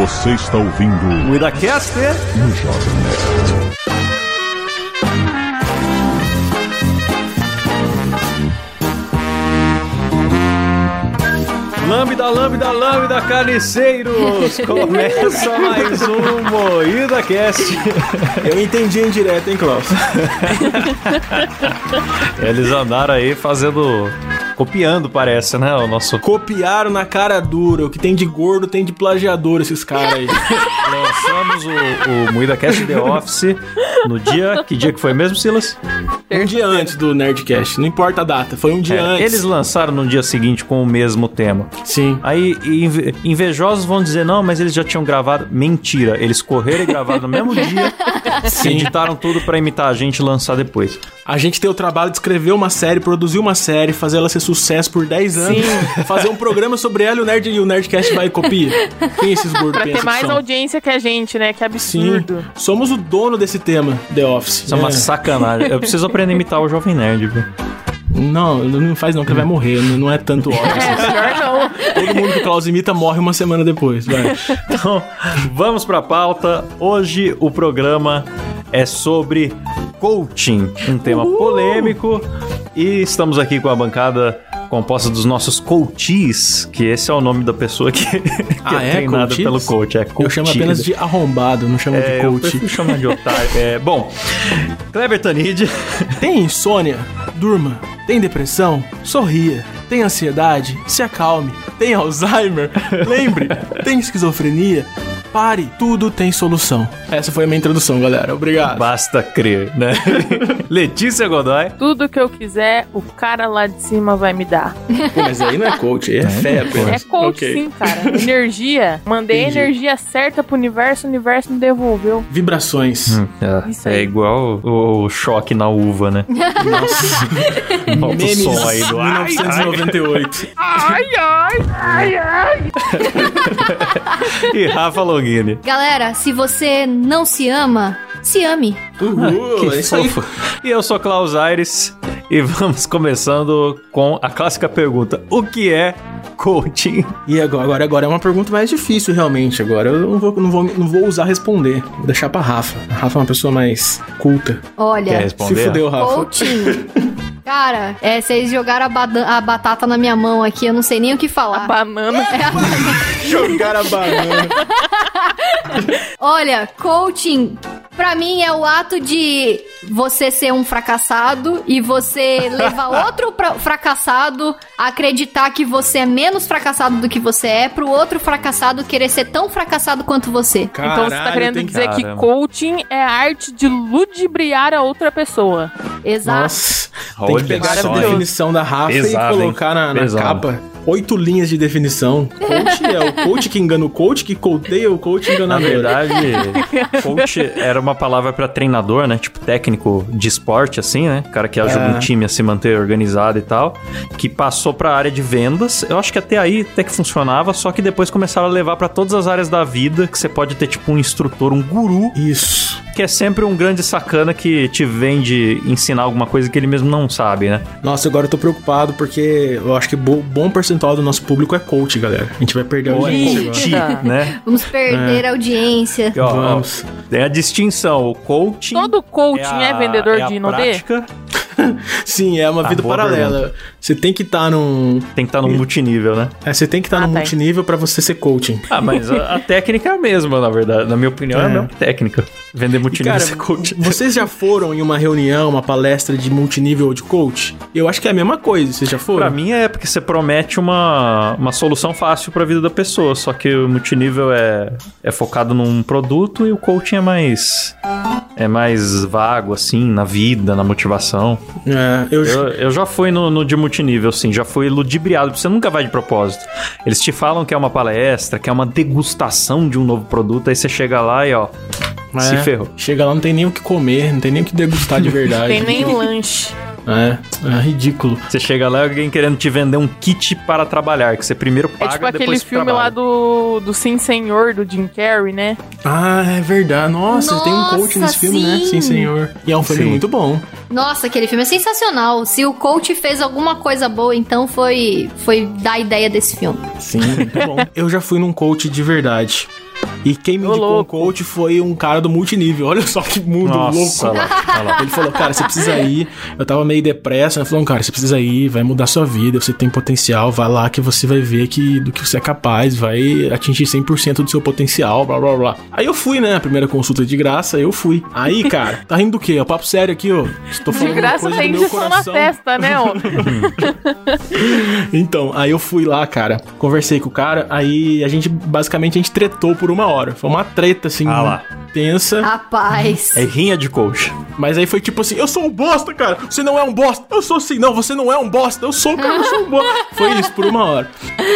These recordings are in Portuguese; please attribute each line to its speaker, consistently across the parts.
Speaker 1: Você está ouvindo
Speaker 2: O IdaCast
Speaker 1: no Jovem Nerd.
Speaker 2: Lambda, lambda, lambda, carniceiros! Começa mais um Moída Cast.
Speaker 3: Eu entendi em direto, hein, Klaus?
Speaker 2: Eles andaram aí fazendo. Copiando, parece, né? O nosso.
Speaker 3: Copiaram na cara dura. O que tem de gordo tem de plagiador esses caras aí.
Speaker 2: Lançamos o, o Moída Cast The Office no dia. Que dia que foi mesmo, Silas?
Speaker 3: um dia antes do Nerdcast. Não importa a data, foi um dia
Speaker 2: É,
Speaker 3: antes.
Speaker 2: eles lançaram no dia seguinte com o mesmo tema.
Speaker 3: Sim.
Speaker 2: Aí inve- invejosos vão dizer, não, mas eles já tinham gravado. Mentira, eles correram e gravaram no mesmo dia. Editaram tudo pra imitar a gente e lançar depois.
Speaker 3: A gente tem o trabalho de escrever uma série, produzir uma série, fazer ela ser sucesso por 10 anos, fazer um programa sobre ela e o, Nerd, e o Nerdcast vai e copia. Quem esses gordos
Speaker 4: Pra ter mais
Speaker 3: são?
Speaker 4: audiência que a gente, né? Que
Speaker 3: Sim,
Speaker 4: absurdo.
Speaker 3: somos o dono desse tema, The Office.
Speaker 2: Isso é uma sacanagem. Eu preciso aprender a imitar o Jovem Nerd, viu?
Speaker 3: Não, não faz não, que ele vai morrer. Não é tanto óbvio.
Speaker 4: É, pior não.
Speaker 3: Todo mundo que o Klaus imita morre uma semana depois, vai.
Speaker 2: Então, vamos pra pauta. Hoje o programa é sobre coaching, um tema polêmico. E estamos aqui com a bancada composta dos nossos coaches, que esse é o nome da pessoa que, que
Speaker 3: Ah,
Speaker 2: é,
Speaker 3: é?
Speaker 2: treinada
Speaker 3: Coaches?
Speaker 2: pelo coach. É
Speaker 3: Eu chamo apenas de arrombado, não chamo
Speaker 2: É,
Speaker 3: de
Speaker 2: eu
Speaker 3: coach.
Speaker 2: prefiro chamar de otário. É, bom, Kleber Tanid,
Speaker 3: Tem insônia? Durma. Tem depressão? Sorria. Tem ansiedade? Se acalme. Tem Alzheimer? Lembre. Tem esquizofrenia? Pare. Tudo tem solução. Essa foi a minha introdução, galera. Obrigado.
Speaker 2: basta crer, né? Letícia Godoy.
Speaker 4: Tudo que eu quiser, o cara lá de cima vai me dar.
Speaker 3: Pô, mas aí não é coach, aí é fé
Speaker 4: É
Speaker 3: apenas.
Speaker 4: coach
Speaker 3: Ok.
Speaker 4: sim, cara. Energia. Mandei
Speaker 3: Entendi.
Speaker 4: a energia certa pro universo, o universo me devolveu.
Speaker 3: Vibrações.
Speaker 2: É,
Speaker 4: Isso
Speaker 2: é
Speaker 4: aí.
Speaker 2: igual o, o choque na uva, né?
Speaker 3: Nossa.
Speaker 2: Volta o som aí do ai, ai.
Speaker 3: 1998.
Speaker 4: Ai, ai, ai, ai.
Speaker 2: E Rafa Longini.
Speaker 5: Galera, se você não se ama, se ame.
Speaker 3: Uhul,
Speaker 2: Que
Speaker 3: é isso aí.
Speaker 2: fofo. E eu sou Klaus Aires e vamos começando com a clássica pergunta: O que é coaching?
Speaker 3: E agora, agora, é uma pergunta mais difícil, realmente. Agora eu não vou, não vou, não vou usar responder. Vou deixar pra Rafa. A Rafa é uma pessoa mais culta.
Speaker 2: Quer
Speaker 5: Olha,
Speaker 2: responder?
Speaker 3: Se fudeu, Rafa.
Speaker 5: coaching. Cara, é, vocês jogaram a, a batata na minha mão aqui, eu não sei nem o que
Speaker 4: A
Speaker 5: falar.
Speaker 4: banana.
Speaker 3: Jogar a banana.
Speaker 5: Olha, coaching pra mim é o ato de você ser um fracassado e você levar outro pra- fracassado a acreditar que você é menos fracassado do que você é, pro outro fracassado querer ser tão fracassado quanto você.
Speaker 4: então você tá
Speaker 3: Caralho,
Speaker 4: querendo
Speaker 3: tem
Speaker 4: dizer que
Speaker 2: Caramba.
Speaker 4: coaching é a arte de ludibriar a outra pessoa.
Speaker 5: Exato.
Speaker 3: Nossa, tem que pegar
Speaker 2: só,
Speaker 3: a
Speaker 2: hein?
Speaker 3: definição da Rafa
Speaker 2: Pesado,
Speaker 3: e colocar na, na capa. Oito linhas de definição. Coach é o coach que engana o coach, que coateia o coach
Speaker 2: Na
Speaker 3: enganador.
Speaker 2: verdade, coach era uma palavra pra treinador, né? Tipo técnico de esporte, assim, né? Cara que ajuda
Speaker 3: É.
Speaker 2: um time a se manter organizado e tal. Que passou pra área de vendas. Eu acho que até aí até que funcionava, só que depois começaram a levar pra todas as áreas da vida. Que você pode ter, tipo, um instrutor, um guru,
Speaker 3: Isso.
Speaker 2: Que é sempre um grande sacana que te vende ensinar alguma coisa que ele mesmo não sabe, né?
Speaker 3: Nossa, agora eu tô preocupado porque eu acho que bo- bom percentual do nosso público é coach, galera. A gente vai perder a
Speaker 2: é
Speaker 3: audiência agora.
Speaker 2: né?
Speaker 5: Vamos perder a audiência.
Speaker 2: E, ó, ó,
Speaker 3: Vamos.
Speaker 2: tem a distinção. O coaching.
Speaker 4: Todo coaching é,
Speaker 2: a-
Speaker 4: vendedor
Speaker 2: é a
Speaker 4: de Inodê?
Speaker 2: prática,
Speaker 3: Sim, é uma
Speaker 2: Ah,
Speaker 3: vida paralela. Você tem que estar num.
Speaker 2: Tem que estar no multinível, né?
Speaker 3: É, você tem que estar
Speaker 4: Ah,
Speaker 3: num
Speaker 4: tá.
Speaker 3: multinível pra você ser coaching.
Speaker 2: Ah, mas a, a técnica é a mesma, na verdade. Na minha opinião, é, a
Speaker 3: É.
Speaker 2: mesma técnica. Vender multinível
Speaker 3: Cara,
Speaker 2: e ser coach.
Speaker 3: vocês já foram em uma reunião, uma palestra de multinível ou de coach? Eu acho que é a mesma coisa, vocês já foram?
Speaker 2: Pra mim é porque você promete uma, uma solução fácil pra vida da pessoa. Só que o multinível é, é focado num produto e o coaching é mais. É mais vago, assim, na vida, na motivação.
Speaker 3: É, eu,
Speaker 2: Eu, eu já fui no, no de multinível, sim, já fui ludibriado. Você nunca vai de propósito. Eles te falam que é uma palestra, que é uma degustação de um novo produto, aí você chega lá e ó. Se
Speaker 3: é,
Speaker 2: ferrou.
Speaker 3: Chega lá, não tem nem o que comer, não tem nem o que degustar de verdade.
Speaker 4: Tem nem lanche.
Speaker 3: É, é ridículo.
Speaker 2: Você chega lá e alguém querendo te vender um kit para trabalhar, que você primeiro
Speaker 4: É
Speaker 2: paga
Speaker 4: tipo aquele
Speaker 2: depois
Speaker 4: filme lá do, do Sim Senhor, do Jim Carrey, né?
Speaker 3: Ah, é verdade. Nossa, tem um coach
Speaker 5: Nossa,
Speaker 3: nesse filme, né?
Speaker 5: sim.
Speaker 3: Sim, senhor. E é um filme
Speaker 2: Sim.
Speaker 3: muito bom.
Speaker 5: Nossa, aquele filme é sensacional. Se o coach fez alguma coisa boa, então foi, foi dar a ideia desse filme.
Speaker 3: Sim, muito bom. Eu já fui num coach de verdade. E quem me indicou um coach foi um cara do multinível. Olha só que mundo
Speaker 2: Nossa,
Speaker 3: louco.
Speaker 2: olha lá, olha lá.
Speaker 3: Ele falou, cara, você precisa ir. Eu tava meio depressa. Ele falou, cara, você precisa ir, vai mudar sua vida, você tem potencial, vai lá que você vai ver que, do que você é capaz, vai atingir 100% do seu potencial, blá blá blá. Aí eu fui, né? A primeira consulta de graça, eu fui. Aí, cara, tá rindo do quê? É papo sério aqui, ó. Estou
Speaker 4: De
Speaker 3: falando uma
Speaker 4: graça
Speaker 3: coisa
Speaker 4: tem
Speaker 3: do meu
Speaker 4: na testa, né, ó?
Speaker 3: Então, aí eu fui lá, cara, conversei com o cara, aí a gente, basicamente, a gente tretou por uma hora. Foi uma treta, assim,
Speaker 2: Ah lá.
Speaker 3: tensa.
Speaker 5: Rapaz.
Speaker 2: É rinha de coach.
Speaker 3: Mas aí foi tipo assim, eu sou um bosta, cara. Você não é um bosta. Eu sou assim, não, você não é um bosta. Eu sou, cara, eu sou um bosta. Foi isso, por uma hora.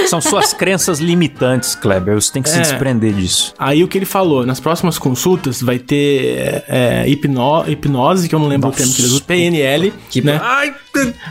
Speaker 2: São suas crenças limitantes, Kleber. Você tem que se
Speaker 3: É.
Speaker 2: desprender disso.
Speaker 3: Aí o que ele falou, nas próximas consultas vai ter é, hipno- hipnose, que eu não lembro
Speaker 2: Nossa.
Speaker 3: o termo que ele usa, PNL, né?
Speaker 2: Ai,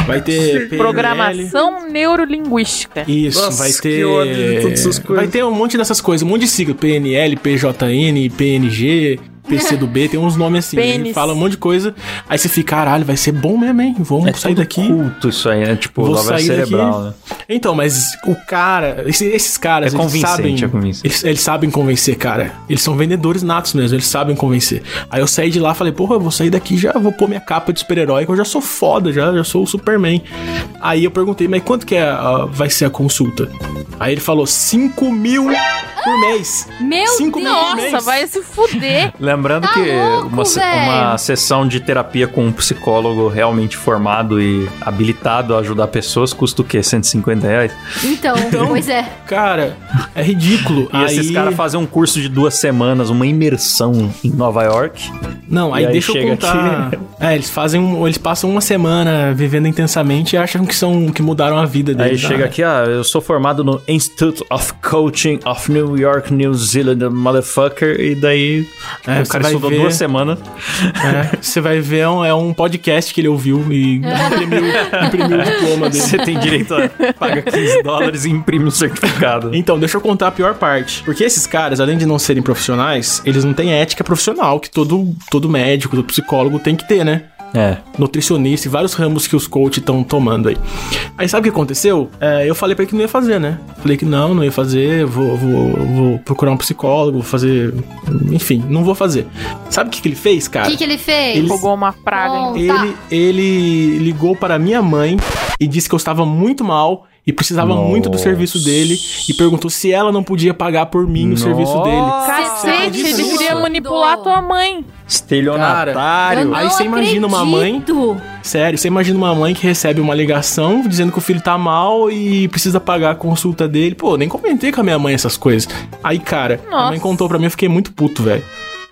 Speaker 3: Vai ter PNL.
Speaker 4: Programação neurolinguística.
Speaker 3: Isso,
Speaker 2: Nossa,
Speaker 3: vai
Speaker 2: que
Speaker 3: ter.
Speaker 2: ódio de todas essas coisas.
Speaker 3: Vai ter um monte dessas coisas, um monte de sigla. PNL, PJN, PNG, PC do B, tem uns nomes assim. Ele
Speaker 4: Pênis.
Speaker 3: fala um monte de coisa. Aí você fica, caralho, vai ser bom mesmo, hein? Vamos
Speaker 2: é
Speaker 3: sair daqui.
Speaker 2: culto isso aí, né? Tipo,
Speaker 3: Vou sair
Speaker 2: cerebral,
Speaker 3: daqui.
Speaker 2: né?
Speaker 3: Então, mas o cara, esse- esses caras,
Speaker 2: É
Speaker 3: eles
Speaker 2: convincente,
Speaker 3: sabem,
Speaker 2: é convincente.
Speaker 3: eles, eles sabem convencer, cara. Eles são vendedores natos mesmo, eles sabem convencer. Aí eu saí de lá, falei, porra, eu vou sair daqui já, vou pôr minha capa de super-herói, que eu já sou foda, já, já sou o Superman. Aí eu perguntei, mas quanto que é, a- vai ser a consulta? Aí ele falou, 5 mil por mês.
Speaker 5: Meu
Speaker 3: Cinco
Speaker 5: Deus.
Speaker 3: mil por
Speaker 4: Nossa,
Speaker 3: mês.
Speaker 4: vai se fuder.
Speaker 2: Lembrando
Speaker 5: Tá
Speaker 2: que
Speaker 5: louco,
Speaker 2: uma, uma sessão de terapia com um psicólogo realmente formado e habilitado a ajudar pessoas custa o quê? 150 reais?
Speaker 5: Então, pois é.
Speaker 3: Cara, é ridículo.
Speaker 2: E
Speaker 3: aí...
Speaker 2: esses caras fazem um curso de duas semanas, uma imersão em Nova York.
Speaker 3: Não, aí,
Speaker 2: aí
Speaker 3: deixa eu contar.
Speaker 2: aqui.
Speaker 3: É, eles fazem um, eles passam uma semana vivendo intensamente e acham que são que mudaram a vida
Speaker 2: Aí
Speaker 3: deles.
Speaker 2: chega
Speaker 3: Ah,
Speaker 2: aqui, ah, eu sou formado no Institute of Coaching of New York, New Zealand, motherfucker. E daí
Speaker 3: É,
Speaker 2: o cara estudou
Speaker 3: ver-
Speaker 2: duas semanas.
Speaker 3: É, você vai ver, é um, é um podcast que ele ouviu e imprimiu, imprimiu o diploma dele.
Speaker 2: Você tem direito a pagar 15 dólares e imprime um certificado.
Speaker 3: Então, deixa eu contar a pior parte. Porque esses caras, além de não serem profissionais, eles não têm ética profissional que todo, todo médico, todo psicólogo tem que ter, né?
Speaker 2: É.
Speaker 3: nutricionista e vários ramos que os coaches estão tomando aí. Aí sabe o que aconteceu? É, eu falei pra ele que não ia fazer, né? Falei que não, não ia fazer, vou, vou, vou procurar um psicólogo, vou fazer. Enfim, não vou fazer. Sabe o que, que ele fez,
Speaker 5: O
Speaker 3: cara?
Speaker 5: que, que ele fez?
Speaker 3: Ele-
Speaker 4: Pegou uma praga.
Speaker 3: Ele, ele ligou para minha mãe e disse que eu estava muito mal e precisava
Speaker 2: Nossa.
Speaker 3: muito do serviço dele e perguntou se ela não podia pagar por mim o serviço dele.
Speaker 4: Cacete, ele queria manipular tua mãe.
Speaker 2: Estelionatário.
Speaker 5: Eu não
Speaker 3: Aí você imagina uma mãe-. Sério, você imagina uma mãe que recebe uma ligação dizendo que o filho tá mal e precisa pagar a consulta dele. Pô, nem comentei com a minha mãe essas coisas. Aí, cara, a
Speaker 4: Nossa.
Speaker 3: mãe contou pra mim, eu fiquei muito puto, velho.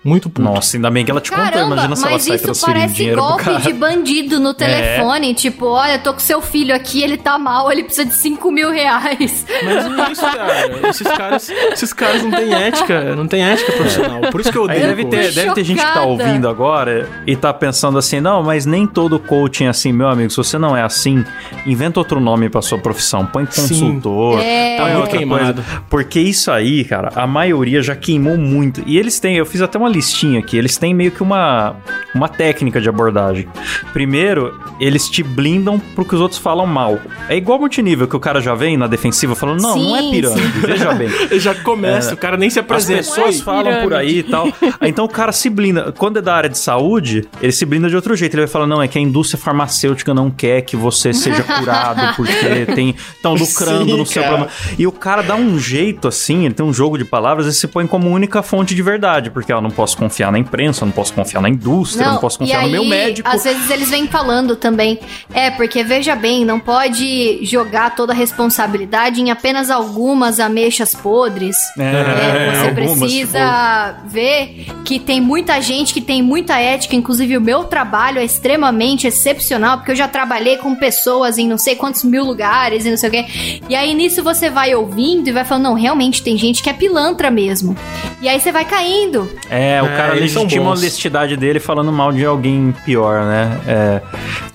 Speaker 3: Muito puto.
Speaker 2: Nossa, ainda bem que ela te contou.
Speaker 5: Caramba,
Speaker 2: Imagina se ela sai transferindo
Speaker 5: parece
Speaker 2: dinheiro pro
Speaker 5: golpe
Speaker 2: cara.
Speaker 5: de bandido no telefone. Tipo, olha, tô com seu filho aqui, ele tá mal, ele precisa de 5 mil reais.
Speaker 3: Mas não é isso, cara. Esses caras, esses caras não têm ética, não têm ética profissional. Por isso que eu
Speaker 2: Aí
Speaker 3: odeio
Speaker 2: deve ter, deve ter gente que tá ouvindo agora e tá pensando assim, não, mas nem todo coaching é assim, meu amigo. Se você não é assim, inventa outro nome pra sua profissão. Põe
Speaker 3: Sim.
Speaker 2: consultor,
Speaker 5: É.
Speaker 3: Tá
Speaker 2: põe
Speaker 3: muito
Speaker 2: outra
Speaker 3: queimado.
Speaker 2: coisa. Porque isso aí, cara, a maioria já queimou muito. E eles têm, eu fiz até uma listinha aqui, eles têm meio que uma, uma técnica de abordagem. Primeiro, eles te blindam pro que os outros falam mal. É igual multinível, que o cara já vem na defensiva falando, não, não é
Speaker 5: Sim,
Speaker 2: pirâmide, veja bem.
Speaker 3: Já começa, o cara nem se
Speaker 2: As
Speaker 3: apresenta.
Speaker 2: pessoas
Speaker 3: Oi.
Speaker 2: falam por aí e tal. Então o cara se blinda. Quando é da área de saúde, ele se blinda de outro jeito. Ele vai falar: não, é que a indústria farmacêutica não quer que você seja curado porque tem. Estão lucrando
Speaker 3: Sim,
Speaker 2: no seu
Speaker 3: cara.
Speaker 2: problema. E o cara dá um jeito assim, ele tem um jogo de palavras e se põe como única fonte de verdade. Porque eu não posso confiar na imprensa, eu não posso confiar na indústria, eu não posso confiar no meu médico.
Speaker 5: Às vezes eles vêm falando também. É, porque veja bem, não pode jogar toda a responsabilidade em apenas algumas ameixas podres. É, você
Speaker 2: algumas,
Speaker 5: precisa ver que tem muita gente que tem muita ética, inclusive o meu trabalho é extremamente excepcional, porque eu já trabalhei com pessoas em não sei quantos mil lugares e não sei o quê. E aí nisso você vai ouvindo e vai falando, não, realmente tem gente que é pilantra mesmo. E aí você vai caindo.
Speaker 2: É, o
Speaker 3: É,
Speaker 2: cara
Speaker 3: são
Speaker 2: legitima a honestidade dele falando mal de alguém pior, né? É,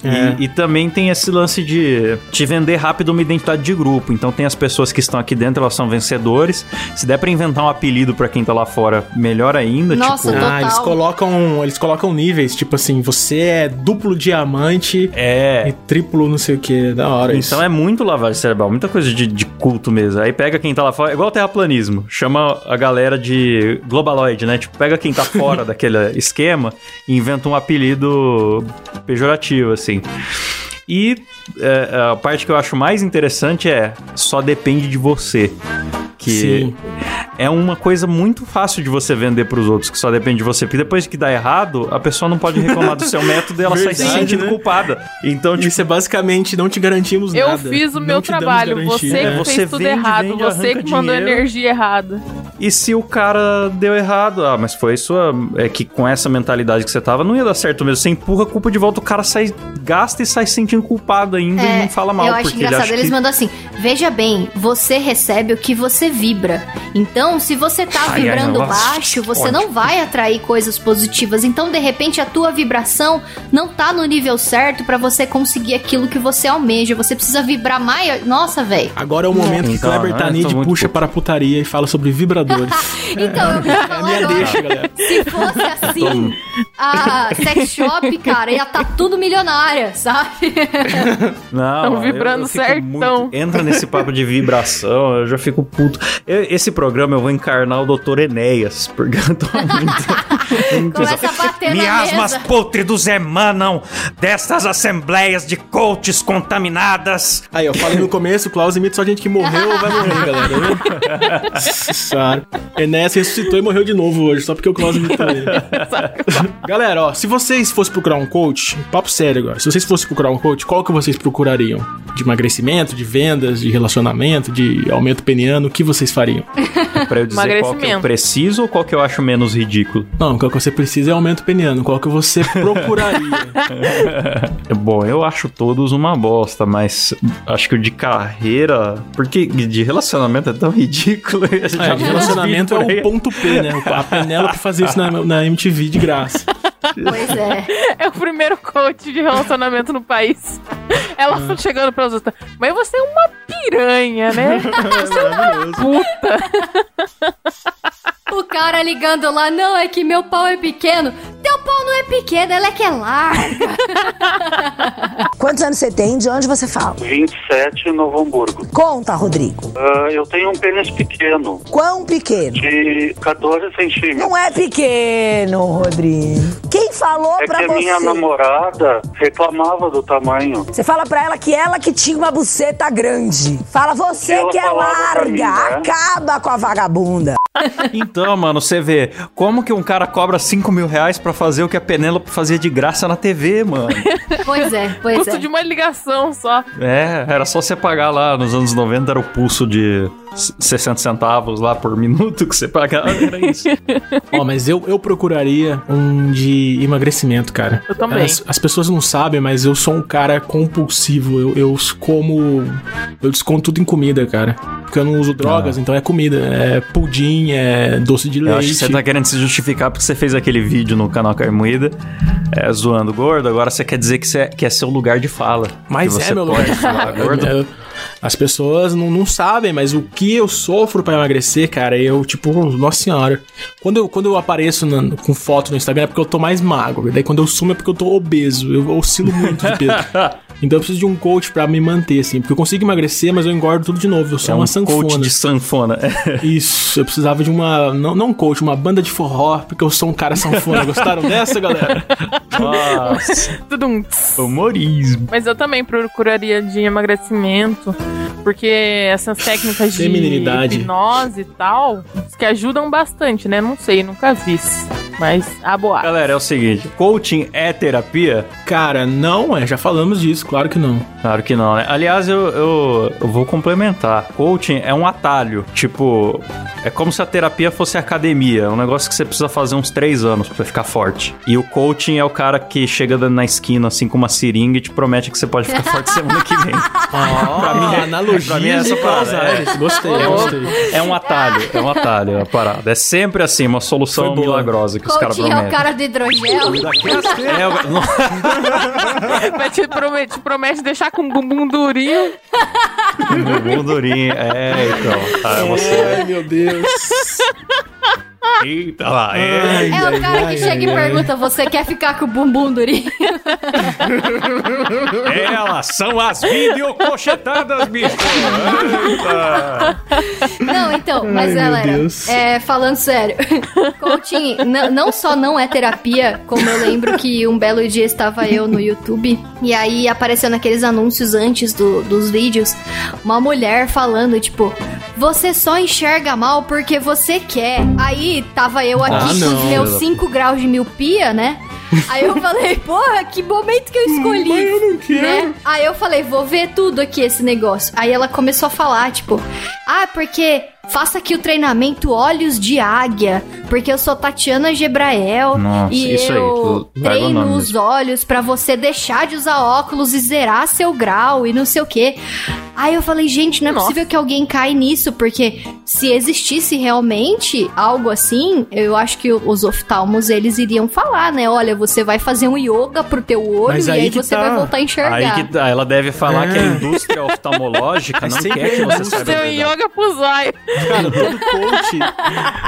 Speaker 3: É.
Speaker 2: E, e também tem esse lance de te vender rápido uma identidade de grupo. Então tem as pessoas que estão aqui dentro, elas são vencedores. Se der pra inventar um apelido pra quem tá lá fora, melhor ainda.
Speaker 5: Nossa,
Speaker 2: tipo,
Speaker 5: Total.
Speaker 3: Ah, eles colocam, eles colocam níveis, tipo assim, você é duplo diamante
Speaker 2: é.
Speaker 3: e triplo não sei o que, da hora isso.
Speaker 2: Então é muito lavagem cerebral, muita coisa de, de culto mesmo. Aí pega quem tá lá fora, igual terraplanismo, chama a galera de globaloid, né? Tipo, pega quem tá fora daquele esquema inventa um apelido pejorativo, assim. E é, a parte que eu acho mais interessante é só depende de você. Que
Speaker 3: Sim.
Speaker 2: é uma coisa muito fácil de você vender pros outros, que só depende de você. Porque depois que dá errado, a pessoa não pode reclamar do seu método e ela sai se
Speaker 3: Verdade,
Speaker 2: sentindo
Speaker 3: né?
Speaker 2: culpada. Então, tipo,
Speaker 3: Isso é basicamente não te garantimos
Speaker 4: Eu
Speaker 3: nada.
Speaker 4: fiz o meu trabalho, você que
Speaker 2: É,
Speaker 4: fez
Speaker 2: você
Speaker 4: tudo
Speaker 2: vende,
Speaker 4: errado,
Speaker 2: vende,
Speaker 4: você que mandou
Speaker 2: dinheiro.
Speaker 4: energia errada.
Speaker 2: E se o cara deu errado? Ah, mas foi sua. É que com essa mentalidade que você tava, não ia dar certo mesmo. Você empurra a culpa de volta, o cara sai, gasta e sai se sentindo culpado ainda e não fala mal.
Speaker 5: É, eu acho
Speaker 2: porque ele
Speaker 5: engraçado.
Speaker 2: acha
Speaker 5: Eles
Speaker 2: que...
Speaker 5: mandam assim: veja bem, você recebe o que você vibra. Então, se você tá
Speaker 2: Ai,
Speaker 5: vibrando
Speaker 2: ai,
Speaker 5: baixo, você
Speaker 2: ódio.
Speaker 5: não vai atrair coisas positivas. Então, de repente, a tua vibração não tá no nível certo pra você conseguir aquilo que você almeja. Você precisa vibrar mais. Nossa, velho.
Speaker 3: Agora é o momento que
Speaker 2: Então,
Speaker 3: Kleber
Speaker 2: né,
Speaker 3: Tanid puxa
Speaker 2: puto.
Speaker 3: para a putaria e fala sobre vibradores.
Speaker 5: Então, eu
Speaker 3: é a
Speaker 5: falando,
Speaker 3: minha
Speaker 5: ó,
Speaker 3: deixa, galera.
Speaker 5: se fosse assim, a sex shop, cara, ia tá tudo milionária, sabe?
Speaker 2: Não, eu-
Speaker 4: vibrando
Speaker 2: eu
Speaker 4: certão.
Speaker 2: muito- Entra nesse papo de vibração, eu já fico puto. Eu- esse programa eu vou encarnar o Dr. Enéas, porque eu tô muito. muito
Speaker 5: Começa a bater
Speaker 2: Miasmas pútridos emanam destas assembleias de coaches contaminadas.
Speaker 3: Aí, eu falei no começo, o Klaus imita só gente que morreu ou vai morrer, galera. Senhora. Enéas ressuscitou e morreu de novo hoje, só porque o Klaus imitou ele. galera, ó, se vocês fossem procurar um coach, papo sério agora, se vocês fossem procurar um coach, qual que vocês procurariam? De emagrecimento, de vendas, de relacionamento, de aumento peniano, o que vocês fariam?
Speaker 2: Pra eu dizer qual que eu preciso ou qual que eu acho menos ridículo?
Speaker 3: Não, qual que você precisa é aumento peniano, qual que você procuraria?
Speaker 2: Bom, eu acho todos uma bosta, mas acho que o de carreira. Porque de relacionamento é tão ridículo.
Speaker 3: É, de relacionamento é o ponto P, né? A Penélope fazia isso na, na MTV de graça.
Speaker 5: Pois é.
Speaker 4: É o primeiro coach de relacionamento no país. Ela
Speaker 2: Ah.
Speaker 4: foi chegando pras outras. Mas você é uma piranha, né? Você é uma puta.
Speaker 5: O cara ligando lá, não, é que meu pau é pequeno. Teu pau não é pequeno, ela é que é larga.
Speaker 6: Quantos anos você tem? De onde você fala?
Speaker 7: 27 em Novo Hamburgo.
Speaker 6: Conta, Rodrigo.
Speaker 7: Ah, eu tenho um pênis pequeno,
Speaker 6: Quão pequeno?
Speaker 7: de 14 centímetros.
Speaker 6: Não é pequeno, Rodrigo. Quem falou
Speaker 7: É
Speaker 6: pra
Speaker 7: que a
Speaker 6: você?
Speaker 7: minha namorada reclamava do tamanho.
Speaker 6: Você fala pra ela que ela que tinha uma buceta grande. Fala você
Speaker 7: Ela
Speaker 6: que é larga.
Speaker 7: mim, né?
Speaker 6: Acaba com a vagabunda.
Speaker 2: Então, mano, você vê como que um cara cobra 5 mil reais pra fazer o que a Penélope fazia de graça na TV, mano.
Speaker 5: Pois é, pois
Speaker 4: Custo
Speaker 5: é.
Speaker 4: de uma ligação só.
Speaker 2: É, era só você pagar lá nos anos 90, era o pulso de s- 60 centavos lá por minuto que você pagava, era isso.
Speaker 3: Ó, mas eu, eu procuraria um de emagrecimento, cara.
Speaker 4: Eu também.
Speaker 3: As, as pessoas não sabem, mas eu sou um cara compulsivo. Eu, eu como. Eu desconto tudo em comida, cara. Porque eu não uso drogas, então é comida. É pudim, é doce de
Speaker 2: Eu
Speaker 3: leite.
Speaker 2: acho que você tá querendo se justificar porque você fez aquele vídeo no canal Carmoída, é, zoando gordo, agora você quer dizer que, você, que é seu lugar de fala.
Speaker 3: Mas é meu lugar de
Speaker 2: falar
Speaker 3: fala.
Speaker 2: gordo.
Speaker 3: Eu- As pessoas não, não sabem, mas o que eu sofro pra emagrecer, cara, eu, tipo, nossa senhora. Quando eu, quando eu apareço na- com foto no Instagram é porque eu tô mais magro. Daí quando eu sumo é porque eu tô obeso. Eu oscilo muito de peso. Então eu preciso de um coach pra me manter, assim. Porque eu consigo emagrecer, mas eu engordo tudo de novo. Eu sou
Speaker 2: É
Speaker 3: uma
Speaker 2: um
Speaker 3: sanfona.
Speaker 2: coach de sanfona.
Speaker 3: Isso, eu precisava de uma. Não, não um coach, uma banda de forró, porque eu sou um cara sanfona. Gostaram dessa, galera?
Speaker 2: Nossa,
Speaker 4: Tudum.
Speaker 2: humorismo.
Speaker 4: Mas eu também procuraria de emagrecimento, porque essas técnicas de
Speaker 3: Feminilidade.
Speaker 4: hipnose e tal, que ajudam bastante, né? Não sei, nunca vi. Mas a boa.
Speaker 2: Galera, é o seguinte, coaching é terapia?
Speaker 3: Cara, não é, já falamos disso, claro que não.
Speaker 2: Claro que não, né? Aliás, eu, eu, eu vou complementar. Coaching é um atalho. Tipo, é como se a terapia fosse academia. É um negócio que você precisa fazer uns três anos pra ficar forte. E o coaching é o cara que chega na esquina, assim, com uma seringa e te promete que você pode ficar forte semana que vem.
Speaker 3: Pra mim, Analogia
Speaker 2: Pra mim é essa parada, é.
Speaker 3: Gostei,
Speaker 4: Ô,
Speaker 3: gostei.
Speaker 2: É um atalho, é um atalho a parada. É sempre assim, uma solução milagrosa que os caras
Speaker 5: Coutinho é o
Speaker 2: prometem.
Speaker 5: cara do hidrogel.
Speaker 2: É, eu-
Speaker 4: Mas te promete, te promete deixar com o bumbum durinho.
Speaker 2: bumbum durinho. É, então. Ah, você...
Speaker 3: Ai, meu Deus.
Speaker 2: Eita lá, é.
Speaker 5: É o cara que chega e pergunta: Você quer ficar com o bumbum durinho?
Speaker 2: Elas são as videocochetadas, bicho. Eita.
Speaker 5: Não, então, mas galera, é, falando sério, coaching n- não só não é terapia, como eu lembro que um belo dia estava eu no YouTube e aí apareceu naqueles anúncios antes do- dos vídeos uma mulher falando, tipo, você só enxerga mal porque você quer. Aí tava eu aqui
Speaker 3: Ah,
Speaker 5: com os meus 5 graus de miopia, né? Aí eu falei, porra, que momento que eu escolhi.
Speaker 3: Mas eu não quero.
Speaker 5: né? Aí eu falei, vou ver tudo aqui esse negócio. Aí ela começou a falar, tipo, ah, porque faça aqui o treinamento Olhos de Águia, porque eu sou Tatiana Gebrael
Speaker 2: Nossa,
Speaker 5: e
Speaker 2: isso aí,
Speaker 5: eu
Speaker 2: o
Speaker 5: treino os olhos pra você deixar de usar óculos e zerar seu grau e não sei o quê. Aí eu falei, gente, não é
Speaker 4: Nossa.
Speaker 5: possível que alguém caia nisso, porque se existisse realmente algo assim, eu acho que os oftalmos eles iriam falar, né? Olha, você vai fazer um yoga pro teu olho
Speaker 3: Mas
Speaker 5: e
Speaker 3: aí
Speaker 5: aí você
Speaker 3: tá.
Speaker 5: vai voltar a enxergar.
Speaker 2: Aí que tá, ela deve falar
Speaker 3: É.
Speaker 2: que a indústria oftalmológica não
Speaker 3: sempre
Speaker 2: quer que você saiba.
Speaker 4: yoga pro zóio.
Speaker 3: Cara, todo coach,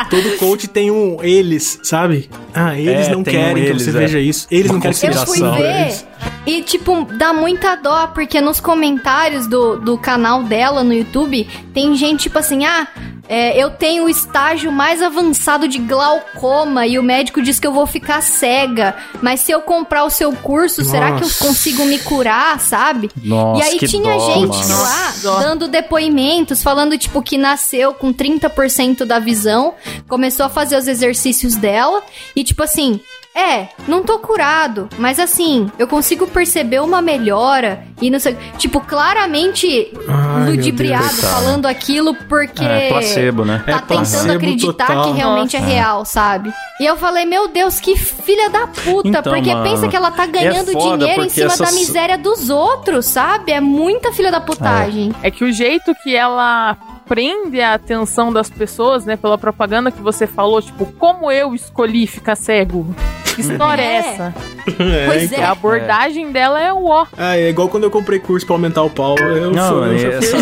Speaker 3: todo coach tem um eles, sabe? Ah, eles
Speaker 2: É,
Speaker 3: não
Speaker 2: tem um
Speaker 3: querem que
Speaker 2: eles,
Speaker 3: você
Speaker 2: é.
Speaker 3: veja isso. Eles
Speaker 2: Uma
Speaker 3: não querem que você veja Eles-
Speaker 5: e, tipo, dá muita dó, porque nos comentários do, do canal dela no YouTube tem gente, tipo assim, ah. É, eu tenho o estágio mais avançado de glaucoma e o médico diz que eu vou ficar cega. Mas se eu comprar o seu curso, será que eu
Speaker 3: Nossa.
Speaker 5: consigo me curar, sabe?
Speaker 2: Nossa,
Speaker 5: e aí
Speaker 2: que
Speaker 5: tinha
Speaker 2: dó,
Speaker 5: gente
Speaker 2: mano.
Speaker 5: lá
Speaker 4: Dó.
Speaker 5: dando depoimentos, falando, tipo, que nasceu com 30% da visão, começou a fazer os exercícios dela e, tipo assim, é, não tô curado, mas assim, eu consigo perceber uma melhora e não sei. Tipo, claramente
Speaker 3: Ai,
Speaker 5: ludibriado,
Speaker 2: Deus. Coitado.
Speaker 5: falando aquilo porque.
Speaker 2: É, placebo, né?
Speaker 5: Tá
Speaker 3: É
Speaker 5: tentando
Speaker 3: placebo
Speaker 5: acreditar
Speaker 3: total.
Speaker 5: que realmente é real, sabe? E eu falei, meu Deus, que filha da puta.
Speaker 2: Então,
Speaker 5: porque
Speaker 2: mano,
Speaker 5: pensa que ela tá ganhando
Speaker 2: é
Speaker 5: dinheiro em cima da
Speaker 2: essas-
Speaker 5: miséria dos outros, sabe? É muita filha da putagem.
Speaker 4: É que o jeito que ela prende a atenção das pessoas, né, pela propaganda que você falou, tipo, como eu escolhi ficar cego? Que história é,
Speaker 5: É.
Speaker 4: essa?
Speaker 5: Pois
Speaker 4: A
Speaker 5: é.
Speaker 4: abordagem dela é o ó.
Speaker 3: Ah, é igual quando eu comprei curso pra aumentar o pau. Eu
Speaker 2: Não,
Speaker 3: fui, eu
Speaker 2: essa,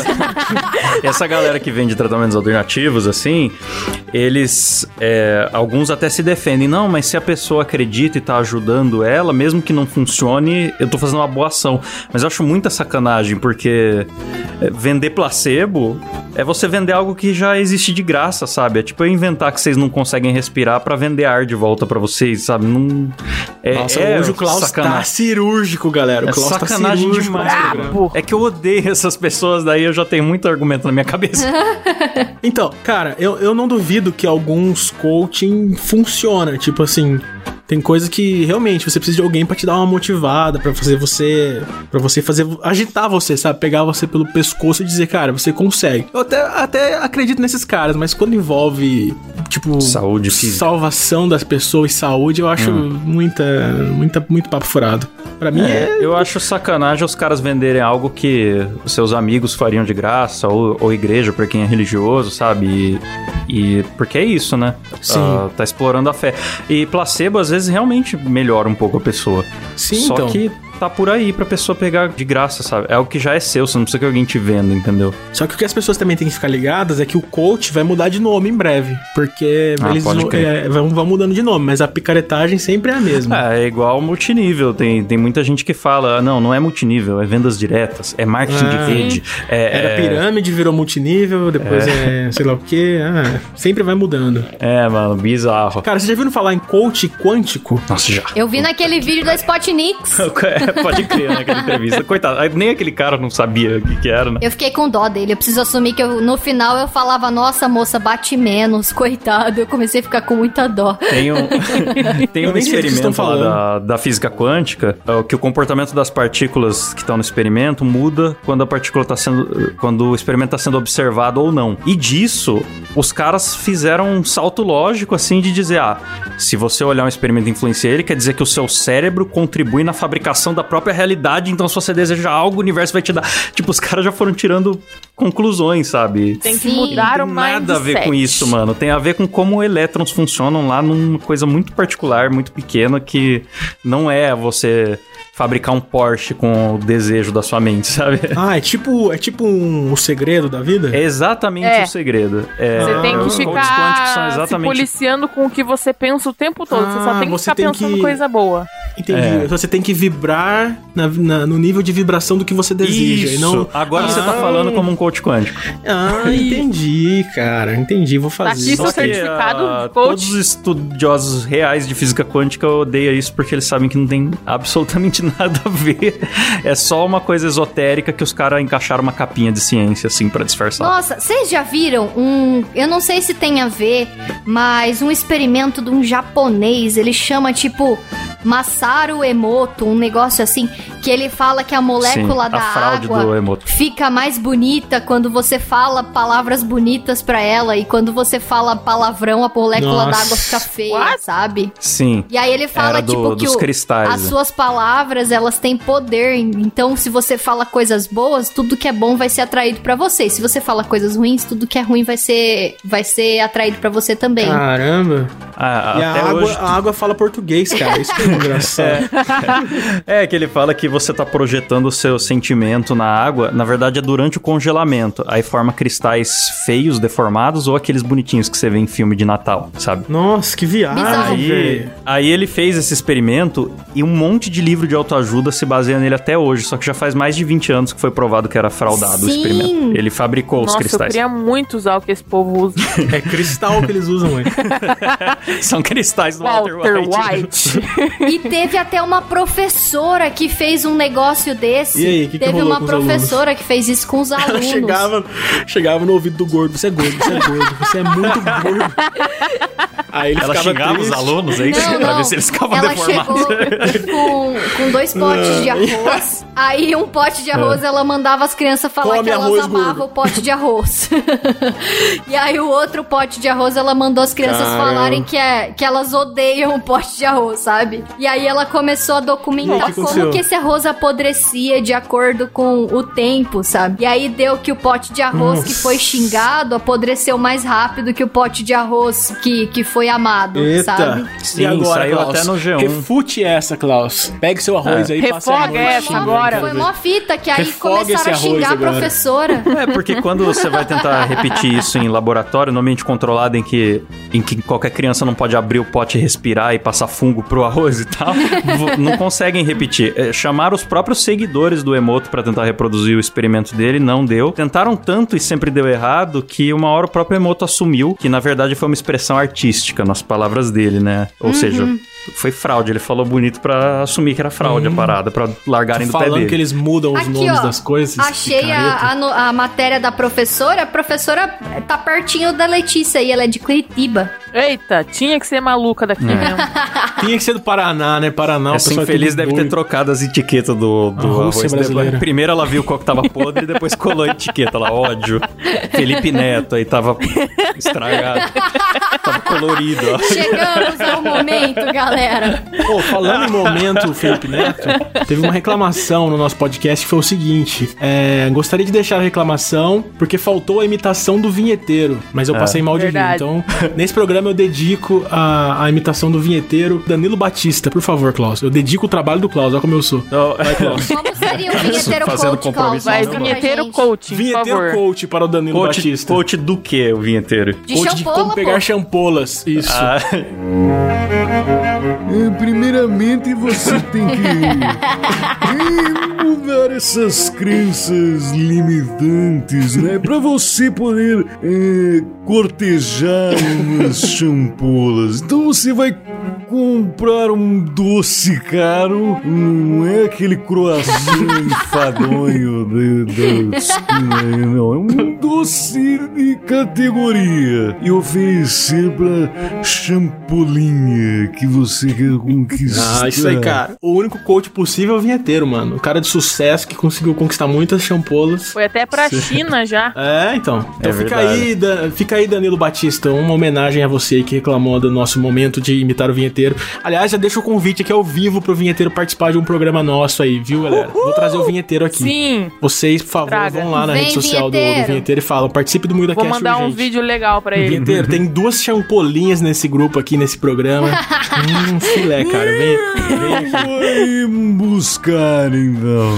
Speaker 2: essa galera que vende tratamentos alternativos, assim, eles. é, alguns até se defendem. Não, mas se a pessoa acredita e tá ajudando ela, mesmo que não funcione, eu tô fazendo uma boa ação. Mas eu acho muita sacanagem, porque é, vender placebo é você vender algo que já existe de graça, sabe? É tipo eu inventar que vocês não conseguem respirar pra vender ar de volta pra vocês, sabe? Não. É,
Speaker 3: Nossa,
Speaker 2: é
Speaker 3: hoje o Klaus
Speaker 2: sacanagem.
Speaker 3: tá cirúrgico, galera. O
Speaker 2: É
Speaker 3: Klaus tá
Speaker 2: sacanagem
Speaker 3: cirúrgico
Speaker 2: demais,
Speaker 3: programa.
Speaker 2: É que eu odeio essas pessoas, daí eu já tenho muito argumento na minha cabeça.
Speaker 3: Então, cara, eu, eu não duvido que alguns coaching funciona. Tipo assim, tem coisa que realmente você precisa de alguém pra te dar uma motivada, pra fazer você. para você fazer. agitar você, sabe? Pegar você pelo pescoço e dizer, cara, você consegue. Eu até, até acredito nesses caras, mas quando envolve, tipo.
Speaker 2: Saúde física.
Speaker 3: Salvação das pessoas saúde, eu acho muita, muita. muito papo furado. Pra mim é.
Speaker 2: É, eu acho sacanagem os caras venderem algo que os seus amigos fariam de graça, ou, ou igreja pra quem é religioso, sabe? E, e- porque é isso, né?
Speaker 3: Sim.
Speaker 2: Ah, tá explorando a fé. E placebo, às vezes, realmente melhora um pouco a pessoa.
Speaker 3: Sim,
Speaker 2: Só
Speaker 3: então.
Speaker 2: que tá por aí pra pessoa pegar de graça, sabe? É algo que já é seu, você não precisa que alguém te venda, entendeu?
Speaker 3: Só que o que as pessoas também têm que ficar ligadas é que o coach vai mudar de nome em breve. Porque
Speaker 2: Ah,
Speaker 3: eles é, vão, vão mudando de nome, mas a picaretagem sempre é a mesma.
Speaker 2: É, é igual multinível. Tem, tem muita gente que fala, "Ah, não, não é multinível, é vendas diretas, é marketing
Speaker 3: Ah.
Speaker 2: de rede. É,
Speaker 3: Era
Speaker 2: é-
Speaker 3: pirâmide, virou multinível, depois é, sei lá o que. sempre vai mudando.
Speaker 2: É, mano, bizarro.
Speaker 3: Cara, vocês já viram falar em coach quântico?
Speaker 2: Nossa, já.
Speaker 5: Eu vi naquele vídeo da Spotnix.
Speaker 2: Pode crer naquela entrevista. Coitado, nem aquele cara não sabia o que, que era, né?
Speaker 5: Eu fiquei com dó dele. Eu preciso assumir que eu- no final eu falava, nossa, moça, bate menos, coitado. Eu comecei a ficar com muita dó.
Speaker 2: Tem um, tem um experimento lá da, da física quântica é, que o comportamento das partículas que estão no experimento muda quando a partícula tá sendo. quando o experimento está sendo observado ou não. E disso os caras fizeram um salto lógico, assim, de dizer, ah, se você olhar um experimento e influenciar ele, quer dizer que o seu cérebro contribui na fabricação da própria realidade, então se você deseja algo, o universo vai te dar. Tipo, os caras já foram tirando conclusões, sabe?
Speaker 4: Tem que
Speaker 5: Sim.
Speaker 4: mudar
Speaker 2: Não
Speaker 4: o
Speaker 2: tem nada a ver com isso, mano. Tem a ver com como elétrons funcionam lá numa coisa muito particular, muito pequena, que não é você fabricar um Porsche com o desejo da sua mente, sabe?
Speaker 3: Ah, é tipo, é tipo um, o segredo da vida?
Speaker 2: É exatamente
Speaker 4: É.
Speaker 2: o segredo. É,
Speaker 4: Você tem que
Speaker 2: quânticos são
Speaker 4: ficar se
Speaker 2: exatamente
Speaker 4: policiando com o que você pensa o tempo todo. você só
Speaker 3: Ah,
Speaker 4: tem que
Speaker 3: você
Speaker 4: ficar
Speaker 3: tem
Speaker 4: pensando
Speaker 3: que-
Speaker 4: coisa boa.
Speaker 3: Entendi.
Speaker 2: É.
Speaker 3: Você tem que vibrar na- na- no nível de vibração do que você deseja.
Speaker 2: Isso.
Speaker 3: E não...
Speaker 2: Agora você tá
Speaker 3: Ah.
Speaker 2: falando como um coach quântico.
Speaker 3: Ah, entendi, cara. Entendi, vou fazer.
Speaker 4: aqui seu
Speaker 2: Só que,
Speaker 4: certificado
Speaker 2: ah,
Speaker 4: coach.
Speaker 2: Todos os estudiosos reais de física quântica odeiam isso porque eles sabem que não tem absolutamente nada a ver. É só uma coisa esotérica que os caras encaixaram uma capinha de ciência, assim, pra disfarçar.
Speaker 5: Nossa, vocês já viram um. Eu não sei se tem a ver, mas um experimento de um japonês. Ele chama tipo Masaru Emoto, um negócio assim, que ele fala que a molécula
Speaker 2: Sim,
Speaker 5: da
Speaker 2: a
Speaker 5: água fica mais bonita quando você fala palavras bonitas pra ela e quando você fala palavrão, a molécula da água fica feia,
Speaker 4: What?
Speaker 5: sabe?
Speaker 2: Sim.
Speaker 5: E aí ele fala,
Speaker 2: do-
Speaker 5: tipo, que o-
Speaker 2: cristais,
Speaker 5: as
Speaker 2: né?
Speaker 5: suas palavras, elas têm poder. Então, se você fala coisas boas, tudo que é bom vai ser atraído pra você. E se você fala coisas ruins, tudo que é ruim vai ser, vai ser atraído pra você também.
Speaker 3: Caramba.
Speaker 2: Ah,
Speaker 3: e a água,
Speaker 2: hoje.
Speaker 3: a água fala português, cara. Isso que é engraçado.
Speaker 2: É, que ele fala que você tá projetando o seu sentimento na água, na verdade é durante o congelamento. Aí forma cristais feios, deformados, ou aqueles bonitinhos que você vê em filme de Natal, sabe?
Speaker 3: Nossa, que viagem.
Speaker 2: Aí, aí ele fez esse experimento e um monte de livro de autoajuda se baseia nele até hoje, só que já faz mais de 20 anos que foi provado que era fraudado o
Speaker 5: Sim.
Speaker 2: experimento. Ele fabricou os
Speaker 4: Nossa, eu
Speaker 2: cristais.
Speaker 4: queria muito usar o que esse povo usa.
Speaker 3: É cristal que eles usam, velho.
Speaker 2: São cristais do
Speaker 4: Walter White.
Speaker 5: E teve até uma professora que fez um negócio desse.
Speaker 3: E aí, que que
Speaker 5: teve
Speaker 3: rolou
Speaker 5: uma professora que fez isso com os
Speaker 3: Ela
Speaker 5: alunos.
Speaker 3: chegava, chegava no ouvido do gordo. Você é gordo, você é gordo, você é muito gordo. Aí ele
Speaker 2: Ela xingava
Speaker 3: triste.
Speaker 2: os alunos, é isso?
Speaker 5: Não,
Speaker 2: pra
Speaker 5: não.
Speaker 2: ver se eles ficavam
Speaker 5: ela
Speaker 2: deformados.
Speaker 5: chegou com, com dois potes de arroz. Aí um pote de arroz ela mandava as crianças falar
Speaker 3: Come
Speaker 5: que elas
Speaker 3: arroz,
Speaker 5: amavam
Speaker 3: gordo.
Speaker 5: o pote de arroz. e aí o outro pote de arroz ela mandou as crianças
Speaker 3: Caramba.
Speaker 5: falarem que, é, que elas odeiam o pote de arroz, sabe? E aí ela começou a
Speaker 3: aí,
Speaker 5: documentar
Speaker 3: o que
Speaker 5: como que esse arroz apodrecia de acordo com o tempo, sabe? E aí deu que o pote de arroz que foi xingado apodreceu mais rápido que o pote de arroz que, que foi amado, sabe?
Speaker 3: Eita.
Speaker 2: Sim,
Speaker 3: e agora,
Speaker 2: saiu
Speaker 3: Klaus?
Speaker 2: até no G1.
Speaker 3: Refute essa, Klaus. Pegue seu arroz
Speaker 2: É.
Speaker 3: aí e
Speaker 4: Refoga
Speaker 3: noite
Speaker 4: essa agora.
Speaker 5: Foi mó fita que aí
Speaker 3: Refoga
Speaker 5: começaram a xingar a professora.
Speaker 2: É, porque quando você vai tentar repetir isso em laboratório, no ambiente controlado em que, em que qualquer criança não pode abrir o pote e respirar e passar fungo pro arroz e tal, não conseguem repetir. É, chamaram os próprios seguidores do Emoto pra tentar reproduzir o experimento dele, não deu. Tentaram tanto e sempre deu errado que uma hora o próprio Emoto assumiu que na verdade foi uma expressão artística nas palavras dele, né? Ou seja, foi fraude. Ele falou bonito pra assumir que era fraude a parada, pra largarem do pé
Speaker 3: Falando
Speaker 2: dele.
Speaker 3: que eles mudam os
Speaker 5: Aqui,
Speaker 3: nomes
Speaker 5: ó,
Speaker 3: das coisas.
Speaker 5: Achei a, a, a matéria da professora. A professora tá pertinho da Letícia e ela é de Curitiba.
Speaker 4: Eita, tinha que ser maluca daqui
Speaker 2: É.
Speaker 4: mesmo.
Speaker 3: Tinha que ser do Paraná, né? Paraná, o
Speaker 2: Essa
Speaker 3: é
Speaker 2: infeliz deve ter trocado as etiquetas do, do
Speaker 3: A
Speaker 2: arroz.
Speaker 3: brasileira.
Speaker 2: Primeiro ela viu qual que tava podre e depois colou a etiqueta lá, ódio. Felipe Neto, aí tava estragado. tava colorido, ó.
Speaker 5: Chegamos ao momento, galera.
Speaker 3: Pô, falando em momento, Felipe Neto, teve uma reclamação no nosso podcast que foi o seguinte: é, gostaria de deixar a reclamação porque faltou a imitação do vinheteiro, mas eu
Speaker 2: É.
Speaker 3: passei mal de rir. Então, nesse programa eu dedico a, a imitação do vinheteiro Danilo Batista, por favor, Klaus. Eu dedico o trabalho do Klaus, olha como eu sou.
Speaker 2: Então,
Speaker 5: Como seria o vinheteiro
Speaker 2: Fazendo
Speaker 5: coach,
Speaker 2: compromisso.
Speaker 5: Klaus?
Speaker 4: Vai, vinheteiro por
Speaker 3: Vinheteiro
Speaker 4: favor.
Speaker 3: coach para o Danilo
Speaker 2: coach,
Speaker 3: Batista.
Speaker 2: coach do que, o vinheteiro?
Speaker 5: De
Speaker 3: coach de como pegar
Speaker 5: pô.
Speaker 3: champolas. Isso.
Speaker 2: Ah,
Speaker 1: É, Primeiramente, você tem que essas crenças limitantes, né? Pra você poder é, cortejar umas champolas. Então você vai comprar um doce caro, não é aquele croissant enfadonho da, esquina, não. É um doce de categoria. E oferecer pra champolinha que você quer conquistar.
Speaker 3: Ah, isso aí, cara. O único coach possível é o vinheteiro, mano. O cara de sucesso sucesso, que conseguiu conquistar muitas champolas.
Speaker 4: Foi até pra China já.
Speaker 3: É, então. Então
Speaker 2: É
Speaker 3: fica,
Speaker 2: verdade.
Speaker 3: aí, Da- fica aí, Danilo Batista, uma homenagem a você que reclamou do nosso momento de imitar o vinheteiro. Aliás, já deixa o convite aqui ao vivo pro vinheteiro participar de um programa nosso aí, viu, galera? Vou trazer o vinheteiro aqui.
Speaker 4: Sim.
Speaker 3: Vocês, por favor,
Speaker 4: Traga.
Speaker 3: vão lá na
Speaker 5: Vem,
Speaker 3: rede social do, do
Speaker 5: vinheteiro.
Speaker 3: e falam, participe do Muida
Speaker 4: Vou
Speaker 3: Cast
Speaker 4: mandar um
Speaker 3: urgente.
Speaker 4: vídeo legal pra ele.
Speaker 3: Vinheteiro, tem duas champolinhas nesse grupo aqui, nesse programa. hum, filé, cara. Vem, vem aqui.
Speaker 1: Vai buscar, então.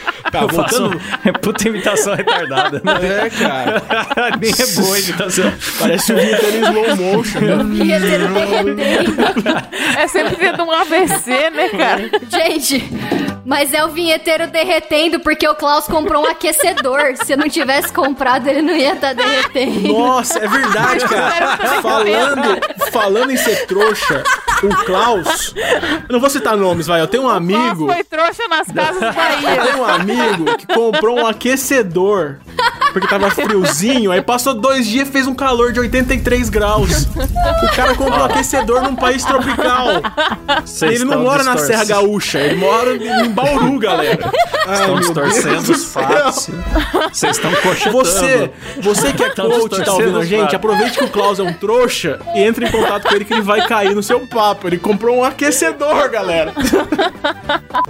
Speaker 3: Tá,
Speaker 2: Eu faço
Speaker 3: voltando...
Speaker 2: é puta imitação retardada. né?
Speaker 3: É, cara.
Speaker 2: Nem é boa a imitação.
Speaker 3: Parece o vinheteiro em slow motion. né?
Speaker 5: Vinheteiro derretendo.
Speaker 4: É sempre tendo um AVC, né, cara?
Speaker 5: Gente, mas é o vinheteiro derretendo porque o Klaus comprou um aquecedor. Se não tivesse comprado, ele não ia estar derretendo.
Speaker 3: Nossa, é verdade, cara. falando, falando em ser trouxa, o Klaus. Eu não vou citar nomes, vai. Eu tenho um amigo.
Speaker 4: Nossa, foi trouxa nas casas
Speaker 3: Eu
Speaker 4: Bahia.
Speaker 3: tenho um amigo que comprou um aquecedor. Porque tava friozinho, aí passou dois dias e fez um calor de 83 graus. O cara comprou um aquecedor num país tropical.
Speaker 2: Vocês
Speaker 3: ele não mora na Serra Gaúcha, ele mora em Bauru, galera. Ai,
Speaker 2: Estão distorcendo os fatos. Vocês estão cochetando.
Speaker 3: Você, você que é coach e tá ouvindo a gente, aproveite que o Klaus é um trouxa e entre em contato com ele que ele vai cair no seu papo. Ele comprou um aquecedor, galera.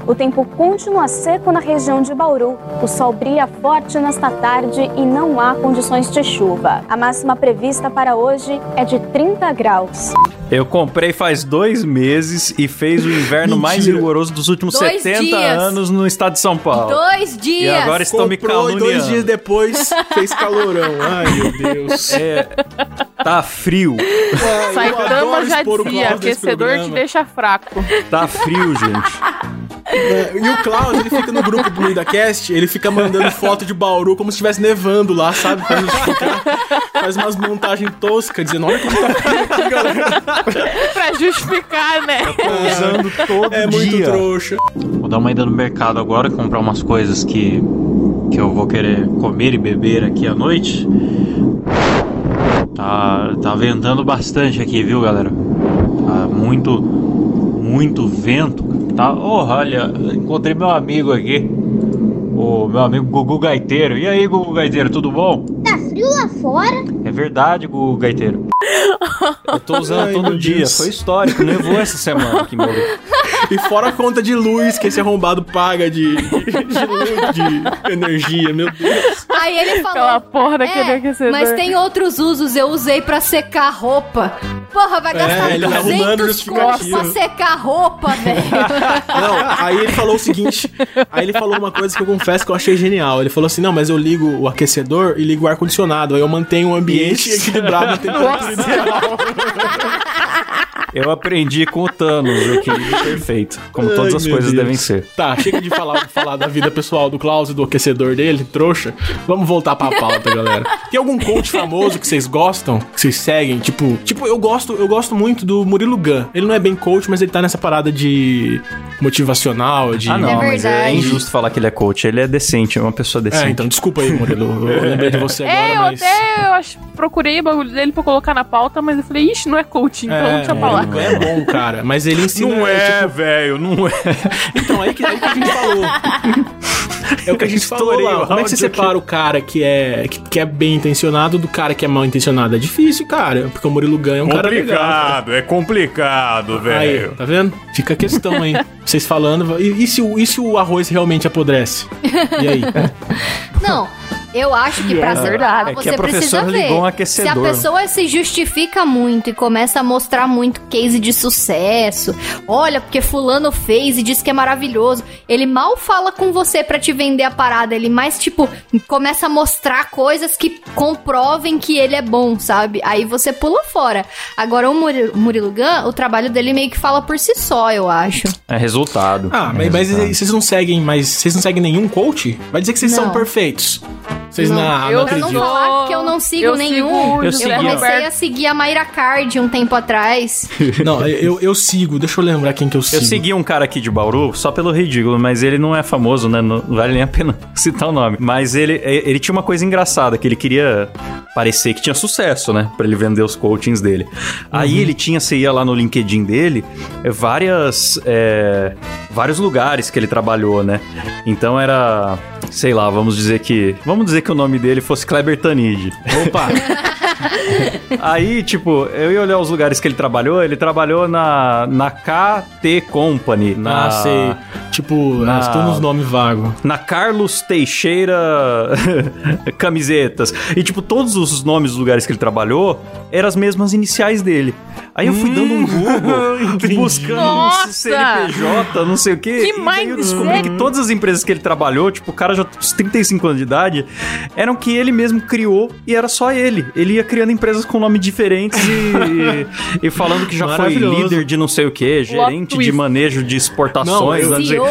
Speaker 8: O tempo continua seco na região de Bauru. O sol brilha forte nesta tarde e não há condições de chuva. A máxima prevista para hoje é de 30 graus.
Speaker 2: Eu comprei faz dois meses e fez o inverno mais rigoroso dos últimos
Speaker 5: Dois
Speaker 2: 70
Speaker 5: dias.
Speaker 2: anos no estado de São Paulo.
Speaker 5: Dois
Speaker 2: E
Speaker 5: dias.
Speaker 2: agora estão me
Speaker 3: e dois dias
Speaker 2: caluniando.
Speaker 3: depois fez calorão. Ai, meu Deus.
Speaker 2: É, tá frio.
Speaker 4: Saitama já dizia, aquecedor te deixa fraco.
Speaker 2: Tá frio, gente.
Speaker 3: É, E o Klaus, ele fica no grupo do MuidaCast, ele fica mandando foto de Bauru como se estivesse nevando lá, sabe? Pra justificar. Faz umas montagens toscas, dizendo, olha como tá aqui, galera.
Speaker 4: pra justificar, né?
Speaker 2: Usando todo
Speaker 3: É muito
Speaker 2: dia.
Speaker 3: trouxa.
Speaker 9: Vou dar uma ida no mercado agora, comprar umas coisas que, que eu vou querer comer e beber aqui à noite. Tá, tá ventando bastante aqui, viu, galera? Tá muito, muito vento. Tá, oh, olha, encontrei meu amigo aqui. O meu amigo Gugu Gaiteiro. E aí, Gugu Gaiteiro, tudo bom?
Speaker 10: Tá frio lá fora?
Speaker 9: É verdade, Gugu Gaiteiro.
Speaker 2: Eu tô usando
Speaker 3: Ai,
Speaker 2: todo dia.
Speaker 3: Deus.
Speaker 2: Foi histórico. Nevou essa semana aqui, meu
Speaker 3: E fora a conta de luz que esse arrombado paga de, de, luz, de energia, meu Deus.
Speaker 5: Aí ele falou.
Speaker 4: Aquela porra daquele
Speaker 5: "É,
Speaker 4: aquecedor.
Speaker 5: Mas tem outros usos, eu usei pra secar roupa. Porra, vai gastar
Speaker 3: ele tá arrumando
Speaker 5: 200 contos
Speaker 3: justificativa.
Speaker 5: pra secar roupa, velho.
Speaker 3: Não, aí ele falou o seguinte. Aí ele falou uma coisa que eu confesso que eu achei genial. Ele falou assim: não, mas eu ligo o aquecedor e ligo o ar-condicionado. Aí eu mantenho o ambiente
Speaker 2: Isso.
Speaker 3: equilibrado na temperatura ideal.
Speaker 2: Eu aprendi com o Thanos o equilíbrio perfeito. Como
Speaker 3: Ai,
Speaker 2: todas as coisas
Speaker 3: Deus.
Speaker 2: devem ser.
Speaker 3: Tá, chega de falar, falar da vida pessoal do Klaus e do aquecedor dele, trouxa. Vamos voltar pra pauta, galera. Tem algum coach famoso que vocês gostam? Que vocês seguem? Tipo, tipo eu gosto, eu gosto muito do Murilo Gun. Ele não é bem coach, mas ele tá nessa parada de motivacional, de
Speaker 2: Ah, não,
Speaker 5: É
Speaker 2: mas é injusto falar que ele é coach. Ele é decente, é uma pessoa decente.
Speaker 3: É, então desculpa aí, Murilo. Eu lembrei de você agora,
Speaker 4: É, eu
Speaker 3: mas
Speaker 4: até eu acho, procurei o bagulho dele pra colocar na pauta, mas eu falei, ixi, não é coaching, então
Speaker 3: É,
Speaker 4: deixa eu falar.
Speaker 3: Murilo Gun é bom, cara, mas ele ensina
Speaker 2: Não é,
Speaker 3: tipo,
Speaker 2: velho, não é.
Speaker 3: Então, aí que, aí que a gente falou. É o que a gente falou lá. Como é que você separa o cara que é, que, que é bem intencionado do cara que é mal intencionado? É difícil, cara. Porque o Murilo Gun é um cara legal.
Speaker 2: é complicado,
Speaker 3: Aí, tá vendo? Fica a questão aí. Vocês falando. E, e se, o- e se o arroz realmente apodrece? E aí?
Speaker 5: Não, eu acho que pra
Speaker 4: é
Speaker 5: separar
Speaker 2: verdade. É que
Speaker 5: você precisa ver.
Speaker 2: um
Speaker 5: se a
Speaker 2: aquecedor.
Speaker 5: pessoa se justifica muito e começa a mostrar muito case de sucesso, olha, porque fulano fez e disse que é maravilhoso. Ele mal fala com você pra te vender a parada, ele mais tipo começa a mostrar coisas que comprovem que ele é bom, sabe? Aí você pula fora. Agora o Muri- Murilo Gun, o trabalho dele meio que fala por si só, eu acho.
Speaker 2: É resultado.
Speaker 3: Ah,
Speaker 2: É
Speaker 3: mas, mas
Speaker 2: resultado.
Speaker 3: vocês não seguem, mas vocês não seguem nenhum coach? Vai dizer que vocês são
Speaker 5: Não.
Speaker 3: perfeitos. Vocês não, não,
Speaker 4: eu-
Speaker 3: não
Speaker 5: não falar que eu não sigo
Speaker 4: Eu
Speaker 5: nenhum, eu,
Speaker 2: José
Speaker 5: comecei
Speaker 4: Roberto.
Speaker 5: a seguir a Mayra Card um tempo atrás.
Speaker 3: Não, eu, eu sigo. Deixa eu lembrar quem que eu sigo.
Speaker 2: Eu segui um cara aqui de Bauru só pelo ridículo, mas ele não é famoso, né? Não vale nem a pena citar o nome. Mas ele, ele tinha uma coisa engraçada, que ele queria parecer que tinha sucesso, né? Pra ele vender os coachings dele. Aí ele tinha, você ia lá no LinkedIn dele, é, várias... é, vários lugares que ele trabalhou, né? Então era... Sei lá, vamos dizer que... Vamos dizer que o nome dele fosse Kleber Tanid.
Speaker 3: Opa!
Speaker 2: Aí, tipo, eu ia olhar os lugares que ele trabalhou. Ele trabalhou na, na KT Company. Na,
Speaker 3: Ah, sei. Tipo,
Speaker 2: na-
Speaker 3: estou nos nomes vagos.
Speaker 2: Na Carlos Teixeira Camisetas. E, tipo, todos os nomes dos lugares que ele trabalhou eram as mesmas iniciais dele. Aí eu fui dando um Google, buscando
Speaker 4: Nossa!
Speaker 2: um CNPJ, não sei o quê.
Speaker 4: Que
Speaker 2: e daí eu descobri que todas as empresas que ele trabalhou, tipo, o cara já uns 35 anos de idade, eram que ele mesmo criou e era só ele. Ele ia criando empresas com nomes diferentes e, e falando que já foi líder de não sei o que, gerente de manejo de exportações.
Speaker 3: Não,
Speaker 5: CEO.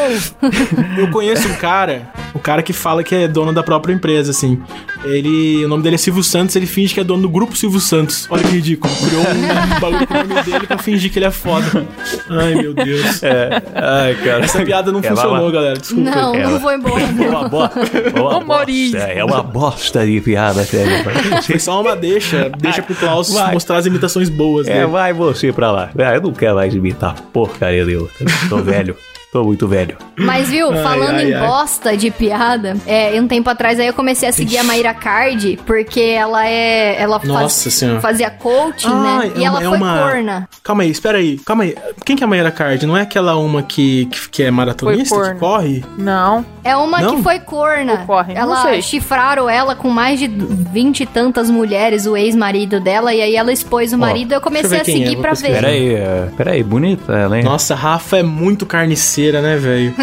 Speaker 3: Eu conheço um cara, o cara que fala que é dono da própria empresa, assim. Ele, o nome dele é Silvio Santos, ele finge que é dono do grupo Silvio Santos. Olha que ridículo. Criou um bagulho nome dele pra fingir que ele é foda. Ai, meu Deus.
Speaker 2: É, ai, cara.
Speaker 3: Essa piada não
Speaker 2: É,
Speaker 3: funcionou,
Speaker 2: lá.
Speaker 3: galera. Desculpa.
Speaker 5: Não,
Speaker 2: Ela-
Speaker 5: não vou embora.
Speaker 2: É uma, bo... é uma
Speaker 4: Humorista.
Speaker 2: bosta. É uma bosta de piada, velho.
Speaker 3: Foi só uma deixa. Deixa pro Klaus
Speaker 2: Vai.
Speaker 3: mostrar as imitações boas
Speaker 2: É,
Speaker 3: dele.
Speaker 2: vai você pra lá. Ah, Eu não quero mais imitar porcaria outra. Tô velho. Tô muito velho.
Speaker 5: Mas viu,
Speaker 3: Ai,
Speaker 5: falando
Speaker 3: ai,
Speaker 5: em
Speaker 3: ai.
Speaker 5: bosta de piada, é, um tempo atrás aí eu comecei a seguir a Mayra Card, porque ela é. Ela faz-
Speaker 3: Nossa Senhora.
Speaker 5: fazia coaching,
Speaker 3: Ah,
Speaker 5: né?
Speaker 3: é
Speaker 5: E ela
Speaker 3: uma- é
Speaker 5: foi
Speaker 3: uma-
Speaker 5: corna.
Speaker 3: Calma aí, espera aí. Calma aí. Quem que é a Mayra Card? Não é aquela uma que, que, que é maratonista, que corre?
Speaker 4: Não.
Speaker 5: É uma
Speaker 3: Não?
Speaker 5: que foi corna.
Speaker 4: Ou corre, não
Speaker 5: ela
Speaker 4: sei.
Speaker 5: chifraram ela com mais de vinte e tantas mulheres, o ex-marido dela, e aí ela expôs o marido e eu comecei a
Speaker 3: é,
Speaker 5: seguir
Speaker 3: vou
Speaker 5: pra ver.
Speaker 2: Pera aí, é, pera aí, bonita ela, hein?
Speaker 3: Nossa, a Rafa é muito carniceira, né, velho?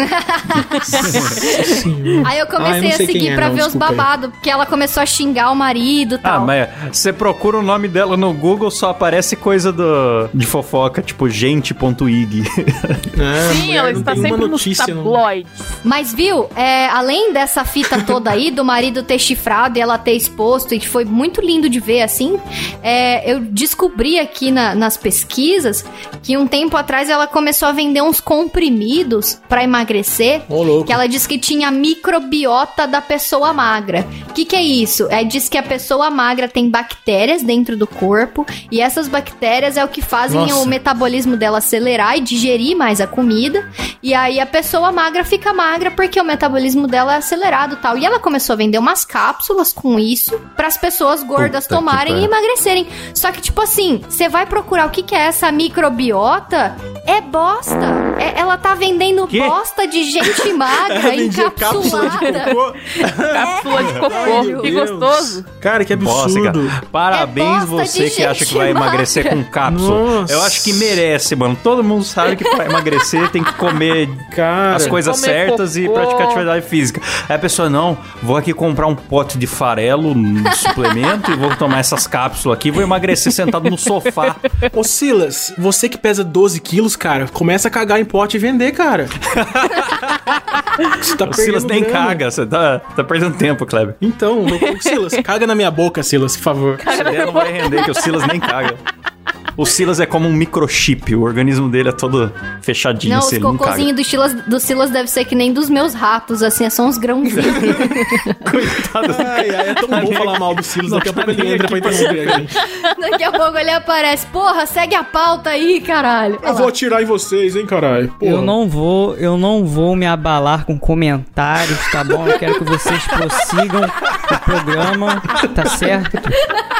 Speaker 5: Aí eu
Speaker 3: Ah, eu
Speaker 5: comecei a seguir
Speaker 3: é,
Speaker 5: pra
Speaker 3: não,
Speaker 5: ver os babados, porque ela começou a xingar o marido e
Speaker 2: Ah,
Speaker 5: tal.
Speaker 2: mas você procura o nome dela no Google, só aparece coisa do, de fofoca, tipo gente.ig.
Speaker 3: É,
Speaker 4: Sim,
Speaker 3: mulher
Speaker 4: ela está sempre nos
Speaker 3: notícia, não.
Speaker 4: tabloides.
Speaker 5: Mas viu, é, além dessa fita toda aí, do marido ter chifrado e ela ter exposto, e que foi muito lindo de ver assim, é, eu descobri aqui na- nas pesquisas que um tempo atrás ela começou a vender uns comprimidos pra emagrecer.
Speaker 3: Ô, louco.
Speaker 5: Que ela diz que tinha microbiota da pessoa magra. O que, que é isso? É diz que a pessoa magra tem bactérias dentro do corpo e essas bactérias é o que fazem
Speaker 3: Nossa.
Speaker 5: o metabolismo dela acelerar e digerir mais a comida. E aí a pessoa magra fica magra porque o metabolismo dela é acelerado e tal. E ela começou a vender umas cápsulas com isso para as pessoas gordas
Speaker 2: Puta
Speaker 5: tomarem e emagrecerem. Só que, tipo assim, você vai procurar o que, que é essa microbiota, é bosta. É- ela tá vendendo
Speaker 2: Quê?
Speaker 5: bosta de gente magra,
Speaker 3: cápsula de
Speaker 5: encapsulada.
Speaker 3: cocô.
Speaker 4: Cápsula de cocô.
Speaker 3: meu
Speaker 4: Que gostoso.
Speaker 3: Cara, que
Speaker 2: Bosta,
Speaker 3: absurdo.
Speaker 2: Parabéns
Speaker 5: É bosta
Speaker 2: você que acha que vai
Speaker 5: magra.
Speaker 2: emagrecer com cápsula.
Speaker 3: Nossa.
Speaker 2: Eu acho que merece, mano. Todo mundo sabe que pra emagrecer tem que comer
Speaker 3: Cara,
Speaker 2: as coisas
Speaker 4: Comer
Speaker 2: certas e
Speaker 4: cocô.
Speaker 2: praticar atividade física. Aí a pessoa, não, vou aqui comprar um pote de farelo no suplemento e vou tomar essas cápsulas aqui e vou emagrecer sentado no sofá.
Speaker 3: Ô Silas, você que pesa 12 quilos, cara, começa a cagar em pote e vender, cara. Você tá
Speaker 2: O Silas nem
Speaker 3: grana.
Speaker 2: caga, você tá, tá perdendo tempo, Kleber.
Speaker 3: Então, ô, Silas, caga na minha boca, Silas, por favor.
Speaker 2: Essa ideia não vai render, que o Silas nem caga. O Silas é como um microchip, o organismo dele é todo fechadinho,
Speaker 5: Não, os
Speaker 2: não caga.
Speaker 5: cocôzinhos do Silas, do Silas deve ser que nem dos meus ratos, assim, é só uns grãozinhos.
Speaker 2: Coitado.
Speaker 3: Ai, ai, é tão bom falar mal do Silas, daqui a pouco ele entra pra interromper a gente.
Speaker 5: Daqui a pouco ele aparece. Porra, segue a pauta aí, caralho.
Speaker 3: Eu vou atirar em vocês, hein, caralho. Porra.
Speaker 10: Eu não vou, eu não vou me abalar com comentários, tá bom? Eu quero que vocês prossigam o programa, tá certo?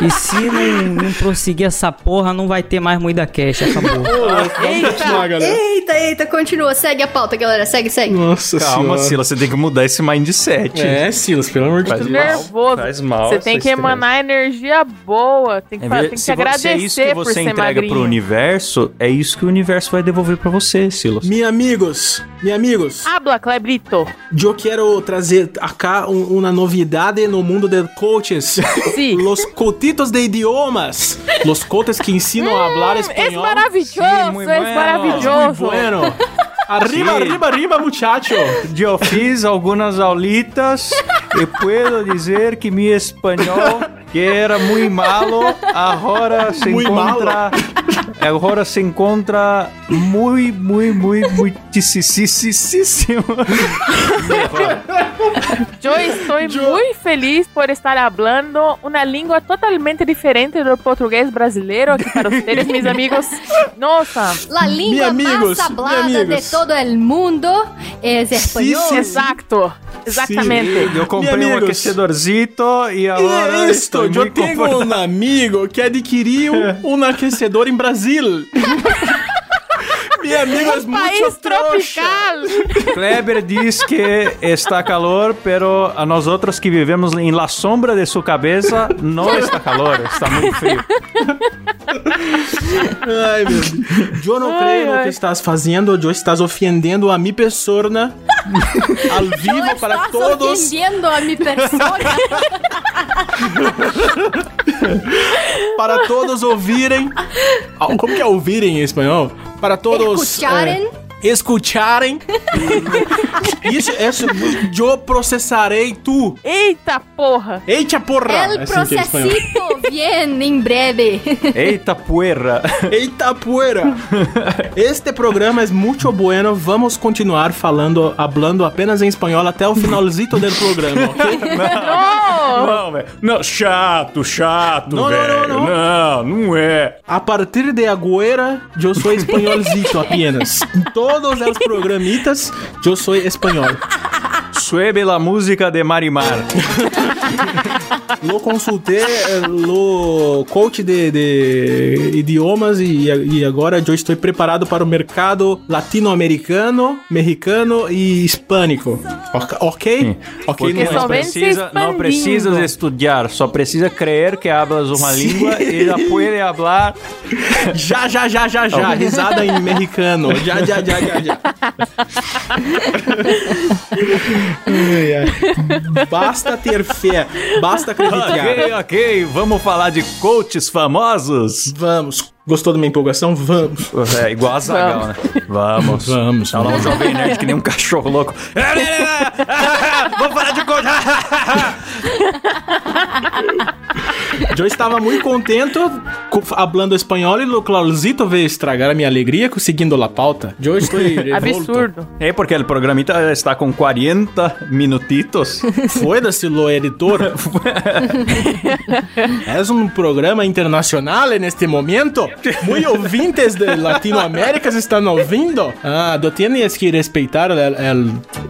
Speaker 10: E se não, não prosseguir essa porra, não vai ter mais Moída Cash, acabou.
Speaker 3: Vamos continuar, galera.
Speaker 5: Eita, eita, continua. Segue a pauta, galera. Segue, segue.
Speaker 3: Nossa
Speaker 2: Calma,
Speaker 3: senhora.
Speaker 2: Silas, você tem que mudar esse mindset.
Speaker 3: É, Silas, pelo amor de Deus.
Speaker 4: Nervoso.
Speaker 2: faz mal
Speaker 4: Você tem que
Speaker 2: estresse.
Speaker 4: emanar energia boa. Tem que,
Speaker 2: É
Speaker 4: tem que
Speaker 2: se, vo-
Speaker 4: agradecer
Speaker 2: se é isso que
Speaker 4: por
Speaker 2: você
Speaker 4: ser
Speaker 2: entrega
Speaker 4: magrinho.
Speaker 2: pro universo, é isso que o universo vai devolver pra você, Silas.
Speaker 3: Meus amigos, meus amigos,
Speaker 4: Habla, Clebrito.
Speaker 3: eu quero trazer acá um- uma novidade no mundo de coaches.
Speaker 4: Sim.
Speaker 3: Los cotitos de idiomas. Los coaches que ensinam a falar
Speaker 4: Es maravilloso,
Speaker 2: Sí, muy
Speaker 4: es
Speaker 2: bueno.
Speaker 3: Muy
Speaker 4: maravilloso.
Speaker 3: bueno. Arriba,
Speaker 2: Sim.
Speaker 3: arriba, arriba, muchacho.
Speaker 2: Eu fiz algumas aulitas e puedo dizer que meu espanhol, que era muito malo, agora se
Speaker 3: Muy
Speaker 2: encontra... Agora se encontra muito, muito, muito, muitíssimo.
Speaker 4: Yo estoy muy feliz por estar hablando una lengua totalmente diferente del portugués brasileiro aqui para ustedes, mis amigos. Nossa,
Speaker 5: La
Speaker 3: amigos,
Speaker 5: más
Speaker 3: mi
Speaker 5: hablada de todo el mundo es español.
Speaker 3: sí.
Speaker 4: exacto, exactamente.
Speaker 2: Eu comprei um
Speaker 3: amigos.
Speaker 2: aquecedorcito e agora
Speaker 3: é isto,
Speaker 2: estou
Speaker 3: eu
Speaker 2: muito
Speaker 3: tenho um amigo que adquiriu um aquecedor em Brasil. Meu amigo é
Speaker 4: País tropical.
Speaker 2: Kleber diz que está calor, pero a nós outros que vivemos em la sombra de sua cabeça não está calor, está muito frio.
Speaker 3: Ai, meu Deus. Eu não
Speaker 4: Ai,
Speaker 3: creio no que estás fazendo, eu estás ofendendo a mi persona ao vivo para
Speaker 5: estás
Speaker 3: todos.
Speaker 5: ofendiendo a mi persona.
Speaker 3: para todos ouvirem. Ah, Como que é ouvirem em espanhol? Para todos eh, escucharem. Isso, isso, eu processarei tu.
Speaker 4: Eita porra.
Speaker 3: Eita porra!
Speaker 5: El
Speaker 3: é em espanhol.
Speaker 5: procesito viene em breve.
Speaker 2: Eita poeira.
Speaker 3: Eita poeira! Este programa é muito bueno. Vamos continuar falando, hablando apenas em espanhol até o finalzito do programa, ok?
Speaker 4: No.
Speaker 2: Não, velho. Não, chato, chato,
Speaker 3: Não, não,
Speaker 2: velho.
Speaker 3: não,
Speaker 2: Não, não é.
Speaker 3: A partir de agora, eu sou espanholzito apenas. Em todos os programitas, eu sou espanhol.
Speaker 2: Suebe la música de Marimar.
Speaker 3: Lo consultei, eh, lo coach de, de idiomas e, e agora eu estou preparado para o mercado latino-americano, mexicano e hispânico. Ok? Ok? Ok,
Speaker 2: Porque
Speaker 3: não
Speaker 2: precisa, não precisas estudar, só precisa crer que hablas uma
Speaker 3: Sim.
Speaker 2: língua e já pode hablar.
Speaker 3: Já, já, já, já, já. Risada em mexicano. Já, já, já, já, já. Ai, ai. Basta ter fé. Basta acreditar.
Speaker 2: Ok, ok, vamos falar de coaches famosos.
Speaker 3: Vamos. Gostou da minha empolgação? Vamos.
Speaker 2: É igual a Zagal, né? Vamos.
Speaker 3: Vamos.
Speaker 2: Tá lá um jovem nerd que nem um cachorro louco. Vamos falar de coach.
Speaker 3: Eu estava muito contente co- hablando espanhol e o Clausito veio estragar a minha alegria conseguindo a pauta. Eu estou.
Speaker 4: Absurdo.
Speaker 2: É porque o programita está com 40 minutitos.
Speaker 3: Foda-se, lo editor. é um programa internacional neste momento. Muito ouvintes de Latinoamérica estão ouvindo. Ah, tu tienes que respeitar o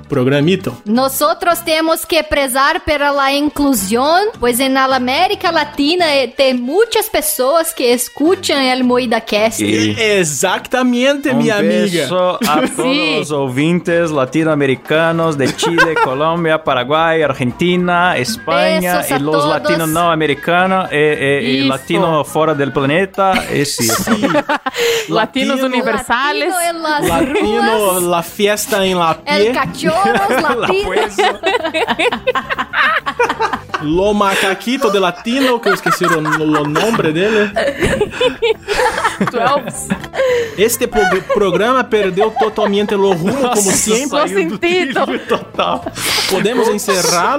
Speaker 3: programito.
Speaker 5: Nosotros temos que prezar pela la inclusión, pues en la América Latina eh, tem muitas pessoas que escuchan el Moída Cast.
Speaker 2: E
Speaker 3: Exatamente,
Speaker 2: um
Speaker 3: minha amiga.
Speaker 2: a todos os ouvintes latino-americanos de Chile, Colômbia, Paraguai, Argentina, Espanha e os
Speaker 5: todos.
Speaker 2: latinos não americanos e, e, e latino fora do planeta. Esse.
Speaker 4: Latinos universales.
Speaker 5: Latino
Speaker 3: la fiesta em la
Speaker 5: el
Speaker 3: pie,
Speaker 5: cachorros latinos.
Speaker 3: lo macaquito de latino, que eu esqueci o, o nome dele.
Speaker 4: 12.
Speaker 3: Este pro- programa perdeu totalmente o rumo, como sempre.
Speaker 4: Só sentido.
Speaker 2: Total.
Speaker 3: Podemos encerrar?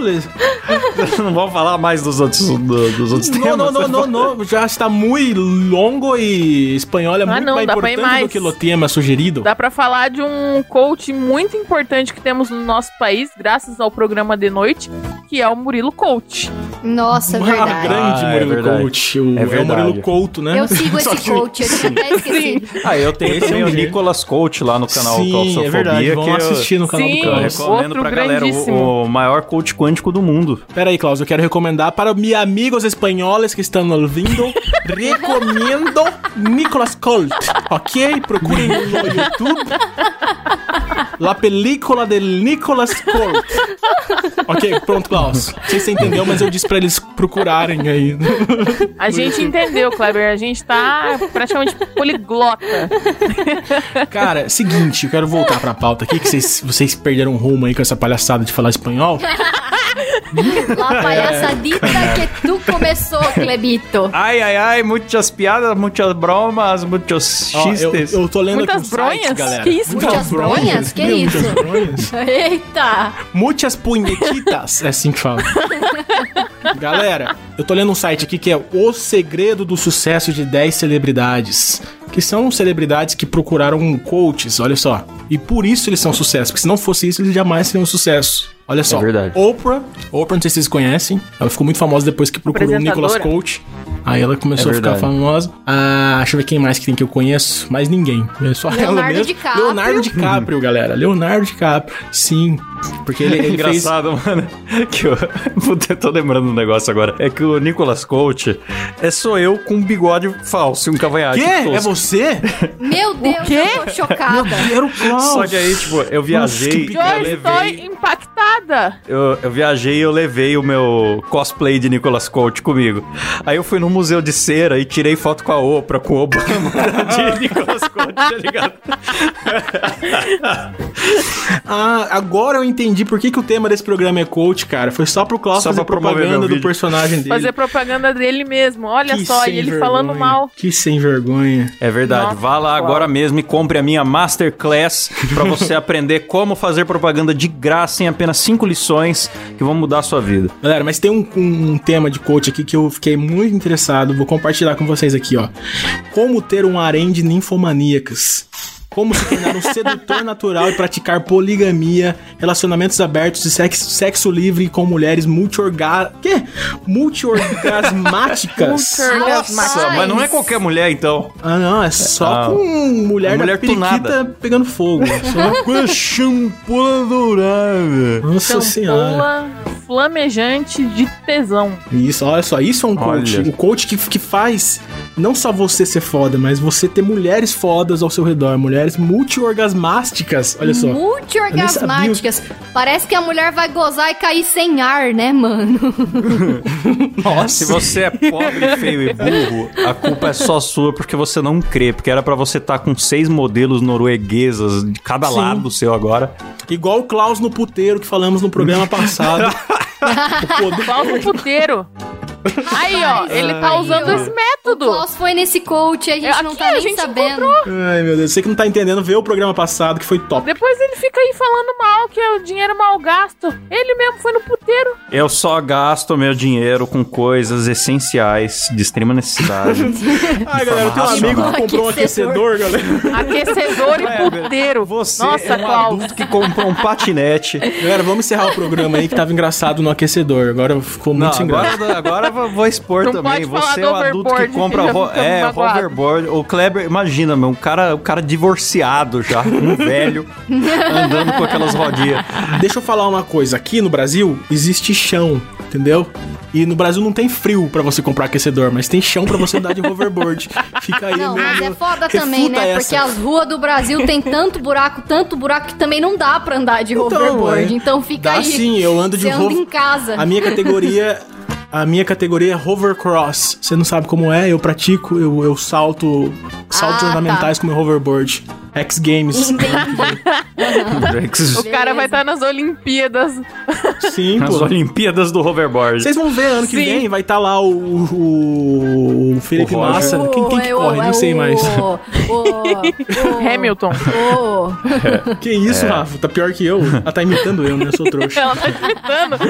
Speaker 2: Não vamos falar mais dos outros, do- dos outros
Speaker 3: Não,
Speaker 2: temas.
Speaker 3: não, não, não, não. Já está muito longo e espanhol é
Speaker 4: Ah,
Speaker 3: muito
Speaker 4: não,
Speaker 3: mais importante do
Speaker 4: mais.
Speaker 3: que o tema sugerido.
Speaker 4: Dá pra falar de um coach muito importante que temos no nosso país, graças ao programa de noite, que é o Murilo Coach.
Speaker 5: Nossa,
Speaker 3: Ah,
Speaker 5: verdade.
Speaker 3: grande
Speaker 2: Ah, é
Speaker 3: Murilo
Speaker 2: verdade.
Speaker 3: Coach. O,
Speaker 2: É
Speaker 3: é, o. Murilo Couto, né?
Speaker 5: Eu sigo esse
Speaker 3: que-
Speaker 5: coach, eu tinha até esquecido.
Speaker 2: Ah, eu tenho
Speaker 3: Esse
Speaker 2: também
Speaker 3: é um
Speaker 2: o. Nicolas Coach lá no canal
Speaker 3: Sim,
Speaker 2: Claustrofobia.
Speaker 3: é verdade. Vão
Speaker 2: que eu-
Speaker 3: assistir no canal
Speaker 4: Sim.
Speaker 3: do
Speaker 2: Eu
Speaker 3: Klaus.
Speaker 2: recomendo
Speaker 4: Outro
Speaker 2: pra galera o, o maior coach quântico do mundo.
Speaker 3: Pera aí, Klaus, eu quero recomendar para meus amigos espanhóis que estão ouvindo. recomendo Nicolas Colt, ok? Procurem no YouTube. La película de Nicolas Colt. Ok, pronto, Klaus. Não sei se você entendeu, mas eu disse pra eles procurarem aí.
Speaker 4: A gente entendeu, Kleber. A gente tá praticamente poliglota.
Speaker 3: Cara, seguinte, eu quero voltar pra pauta aqui, que vocês, vocês perderam rumo aí com essa palhaçada de falar espanhol.
Speaker 5: La palhaçadita que tu começou, Clebito.
Speaker 2: Ai, ai, ai, muitas piadas, muitas bromas, muitos
Speaker 3: Ó, eu,
Speaker 2: chistes.
Speaker 3: eu tô lendo
Speaker 4: Muitas
Speaker 3: aqui um site,
Speaker 4: bronhas?
Speaker 3: galera.
Speaker 4: Que isso?
Speaker 5: Muitas bronhas? Que
Speaker 3: Meu,
Speaker 5: isso?
Speaker 3: Muitas bronhas.
Speaker 5: Eita!
Speaker 3: Muitas punhetitas. É assim que fala. Galera, eu tô lendo um site aqui que é O Segredo do Sucesso de 10 Celebridades. Que são celebridades que procuraram coaches, olha só. E por isso eles são sucesso. Porque se não fosse isso, eles jamais seriam um sucesso. Olha só.
Speaker 2: verdade.
Speaker 3: Oprah. Oprah, não sei se vocês conhecem. Ela ficou muito famosa depois que procurou o Nicolas. Coach. Aí ela começou
Speaker 2: É
Speaker 3: a ficar famosa. Ah, deixa eu ver quem mais que tem que eu conheço. Mais ninguém. É só ela
Speaker 5: Leonardo
Speaker 3: mesmo.
Speaker 5: DiCaprio.
Speaker 3: Leonardo DiCaprio, galera. Leonardo DiCaprio. Sim. Porque ele, ele fez...
Speaker 2: Engraçado, mano. Que eu, Puta, eu tô lembrando um negócio agora. É que o Nicolas Coach é só eu com um bigode falso e um cavanhaque.
Speaker 3: Quê?
Speaker 2: tosco.
Speaker 3: É você?
Speaker 5: Meu Deus,
Speaker 4: quê?
Speaker 5: eu tô chocada.
Speaker 3: Era o Klaus.
Speaker 2: Só que aí, tipo, eu viajei,
Speaker 3: que
Speaker 2: eu
Speaker 4: Eu estou
Speaker 2: levei,
Speaker 4: impactada.
Speaker 2: eu, eu viajei e eu levei o meu cosplay de Nicolas Coach comigo. Aí eu fui no museu de cera e tirei foto com a Oprah, com o Obama de Nicolas Coach, tá ligado?
Speaker 3: Ah, agora eu entendi por que, que o tema desse programa é coach, cara. Foi só pro Klaus
Speaker 2: Só
Speaker 3: fazer propaganda do personagem dele.
Speaker 4: Fazer propaganda dele mesmo. Olha
Speaker 3: Que
Speaker 4: só, e ele
Speaker 3: vergonha.
Speaker 4: falando mal.
Speaker 3: Que sem vergonha.
Speaker 2: É verdade.
Speaker 4: Nossa,
Speaker 2: Vá lá agora mesmo e compre a minha Masterclass pra você aprender como fazer propaganda de graça em apenas 5 lições que vão mudar a sua vida.
Speaker 3: Galera, mas tem um, um- um tema de coach aqui que eu fiquei muito interessado. Vou compartilhar com vocês aqui, ó. Como ter um harém de ninfomaníacas. Como se tornar um sedutor natural e praticar poligamia, relacionamentos abertos e sexo, sexo livre com mulheres multi-orga... Quê? Multi-orgasmáticas.
Speaker 4: Multi-
Speaker 2: Nossa, mas não é qualquer mulher, então.
Speaker 3: Ah, não, é só
Speaker 2: Ah.
Speaker 3: com mulher,
Speaker 2: Uma
Speaker 3: da
Speaker 2: mulher
Speaker 3: periquita
Speaker 2: tunada.
Speaker 3: pegando fogo. Só-
Speaker 1: Com a champola dourada.
Speaker 3: Nossa senhora.
Speaker 4: Champola flamejante de tesão.
Speaker 3: Isso, olha só, isso é um coach.
Speaker 2: Olha.
Speaker 3: O coach que, que faz não só você ser foda, mas você ter mulheres fodas ao seu redor, mulheres multi-orgasmásticas. Olha só.
Speaker 5: Multi-orgasmáticas. Parece que a mulher vai gozar e cair sem ar, né, mano?
Speaker 2: Se você é pobre, feio e burro, a culpa é só sua porque você não crê. Porque era pra você estar com seis modelos norueguesas de cada
Speaker 3: Sim.
Speaker 2: lado seu agora.
Speaker 3: Igual o Klaus no puteiro que falamos no programa passado. o poder...
Speaker 4: Klaus no puteiro. Aí, ó, ele tá usando esse
Speaker 5: O
Speaker 4: método.
Speaker 5: Klaus foi nesse coach, a gente
Speaker 4: Aqui
Speaker 5: não tá
Speaker 4: a
Speaker 5: nem
Speaker 4: gente
Speaker 5: sabendo.
Speaker 3: Ai, meu Deus, você que não tá entendendo, vê o programa passado que foi top.
Speaker 4: Depois ele fica aí falando mal, que é o dinheiro mal gasto. Ele mesmo foi no puteiro.
Speaker 2: Eu só gasto meu dinheiro com coisas essenciais de extrema necessidade.
Speaker 3: Ai, galera, eu tenho um amigo que comprou um aquecedor, galera.
Speaker 4: Aquecedor e puteiro.
Speaker 2: Você
Speaker 4: Nossa,
Speaker 2: é um
Speaker 4: Klaus.
Speaker 2: adulto que comprou um patinete.
Speaker 3: Galera, vamos encerrar o programa aí que tava engraçado no aquecedor. Agora ficou muito
Speaker 2: Não, agora, agora eu vou expor
Speaker 4: Não
Speaker 2: também. Você é o adulto que compra
Speaker 4: já
Speaker 2: ro- é, hoverboard. O Kleber, imagina, meu, um cara, um cara divorciado já, um velho, andando com aquelas rodinhas.
Speaker 3: Deixa eu falar uma coisa. Aqui no Brasil existe chão, entendeu? E no Brasil não tem frio pra você comprar aquecedor, mas tem chão pra você andar de hoverboard. Fica aí,
Speaker 5: Não, mas é foda também, né?
Speaker 3: essa.
Speaker 5: Porque as ruas do Brasil tem tanto buraco, tanto buraco que também não dá pra andar de hoverboard.
Speaker 3: é.
Speaker 5: Então fica
Speaker 3: Dá
Speaker 5: aí.
Speaker 3: sim, eu ando de
Speaker 5: Você anda
Speaker 3: hover-
Speaker 5: em casa.
Speaker 3: A minha categoria. A minha categoria é hovercross. Você não sabe como é? Eu pratico, eu, eu salto saltos
Speaker 5: Ah,
Speaker 3: ornamentais com meu hoverboard. X Games.
Speaker 4: O cara vai estar nas Olimpíadas.
Speaker 3: Sim,
Speaker 2: As
Speaker 3: pô.
Speaker 2: Olimpíadas do hoverboard.
Speaker 3: Vocês vão ver ano que
Speaker 4: Sim.
Speaker 3: vem, vai estar lá o, o, o Felipe
Speaker 2: O.
Speaker 3: Massa. Quem, quem que
Speaker 5: É o-
Speaker 3: corre?
Speaker 5: é
Speaker 3: Não sei
Speaker 5: o-
Speaker 3: mais.
Speaker 5: o- o-
Speaker 4: Hamilton.
Speaker 5: o-
Speaker 3: Que isso, Rafa? Tá pior que eu. Ela tá imitando eu, né? Eu sou trouxa.
Speaker 4: Ela tá gritando.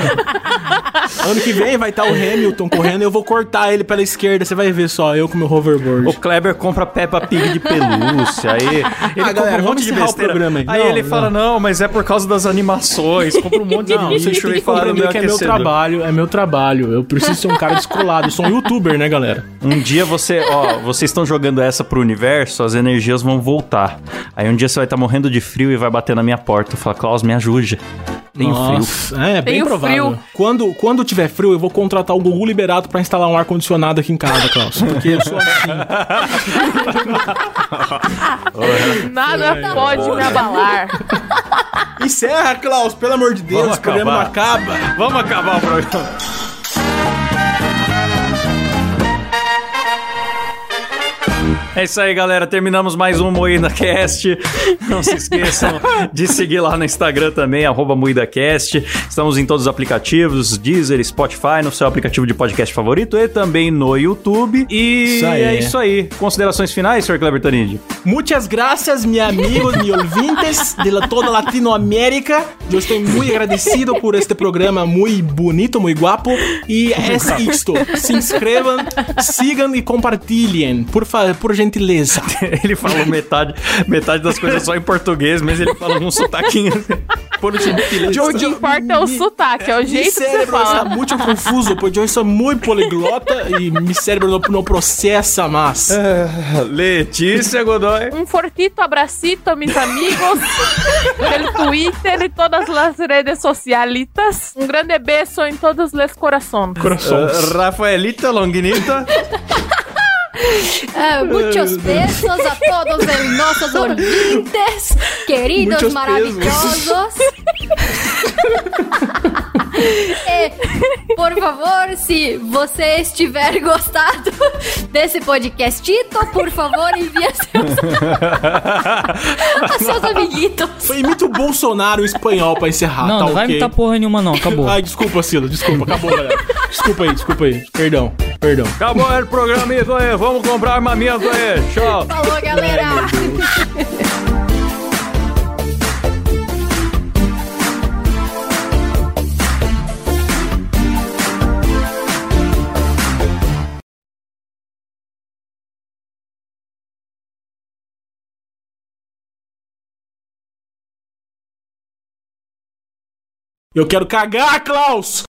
Speaker 3: Ano que vem vai estar o Hamilton correndo e eu vou cortar ele pela esquerda. Você vai ver só, eu com meu hoverboard.
Speaker 2: O Kleber compra Peppa Pig de pelúcia, aí ele compra
Speaker 3: galera,
Speaker 2: um
Speaker 3: vamos
Speaker 2: monte de besteira.
Speaker 3: programa aí.
Speaker 2: Aí
Speaker 3: Não,
Speaker 2: ele
Speaker 3: não.
Speaker 2: fala, não, mas é por causa das animações, compra um monte de
Speaker 3: Não, tem
Speaker 2: e fala
Speaker 3: compreender
Speaker 2: meu
Speaker 3: que é meu trabalho, é meu trabalho. Eu preciso ser um cara descolado. Eu sou um youtuber, né, galera?
Speaker 2: Um dia você, ó, vocês estão jogando essa pro universo, as energias vão voltar. Aí um dia você vai estar morrendo de frio e vai bater na minha porta. Fala, Klaus, me ajude. Tenho frio.
Speaker 3: É, bem provável.
Speaker 4: frio.
Speaker 3: Quando, quando tiver frio, eu vou contratar o Google liberado pra instalar um ar-condicionado aqui em casa, Klaus. Porque eu sou assim.
Speaker 4: Nada pode me abalar.
Speaker 3: Encerra, Klaus, pelo amor de Deus.
Speaker 2: Vamos
Speaker 3: o programa acaba.
Speaker 2: Vamos acabar o programa. É isso aí, galera. Terminamos mais um Moída Cast. Não se esqueçam de seguir lá no Instagram também, MoídaCast. Estamos em todos os aplicativos, Deezer, Spotify, no seu aplicativo de podcast favorito e também no YouTube. E
Speaker 3: Isso
Speaker 2: é isso aí. Considerações finais, Sr. Kleber Tanid?
Speaker 3: Muchas gracias, mi amigos, mi ouvintes de toda Latinoamérica. Eu estou muito agradecido por este programa muito bonito, muito guapo. E é isto. Se inscrevam, sigam e compartilhem, por, por gentileza.
Speaker 2: Ele falou metade, metade das coisas só em português, mas ele falou num sotaquinho.
Speaker 3: Por gentileza.
Speaker 4: O que importa é o sotaque, é o jeito que você
Speaker 3: cérebro está
Speaker 4: fala.
Speaker 3: muito confuso, porque eu sou muito poliglota e meu cérebro não, não processa mais.
Speaker 2: Letícia Godoy.
Speaker 4: Um fortito abracito, mis amigos, del Twitter e todas as redes socialitas. Um grande beijo em todos os corações.
Speaker 2: Uh, Rafaelita Longinita.
Speaker 5: Ah, muchos besos a todos os nossos ouvintes, queridos maravilhosos. e, por favor, se você estiver gostado desse podcastito, por favor, envie a seus, seus amiguitos.
Speaker 3: Foi muito Bolsonaro em espanhol pra encerrar,
Speaker 10: não,
Speaker 3: tá
Speaker 10: não vai
Speaker 3: ok?
Speaker 10: imitar porra nenhuma, não. Acabou.
Speaker 3: Ai, desculpa, Silo, desculpa, acabou, galera. Desculpa aí, desculpa aí. Perdão, perdão.
Speaker 2: Acabou o programa isso aí. Vamos comprar armamento aí. Tchau.
Speaker 5: Falou, galera!
Speaker 3: Eu quero cagar, Klaus!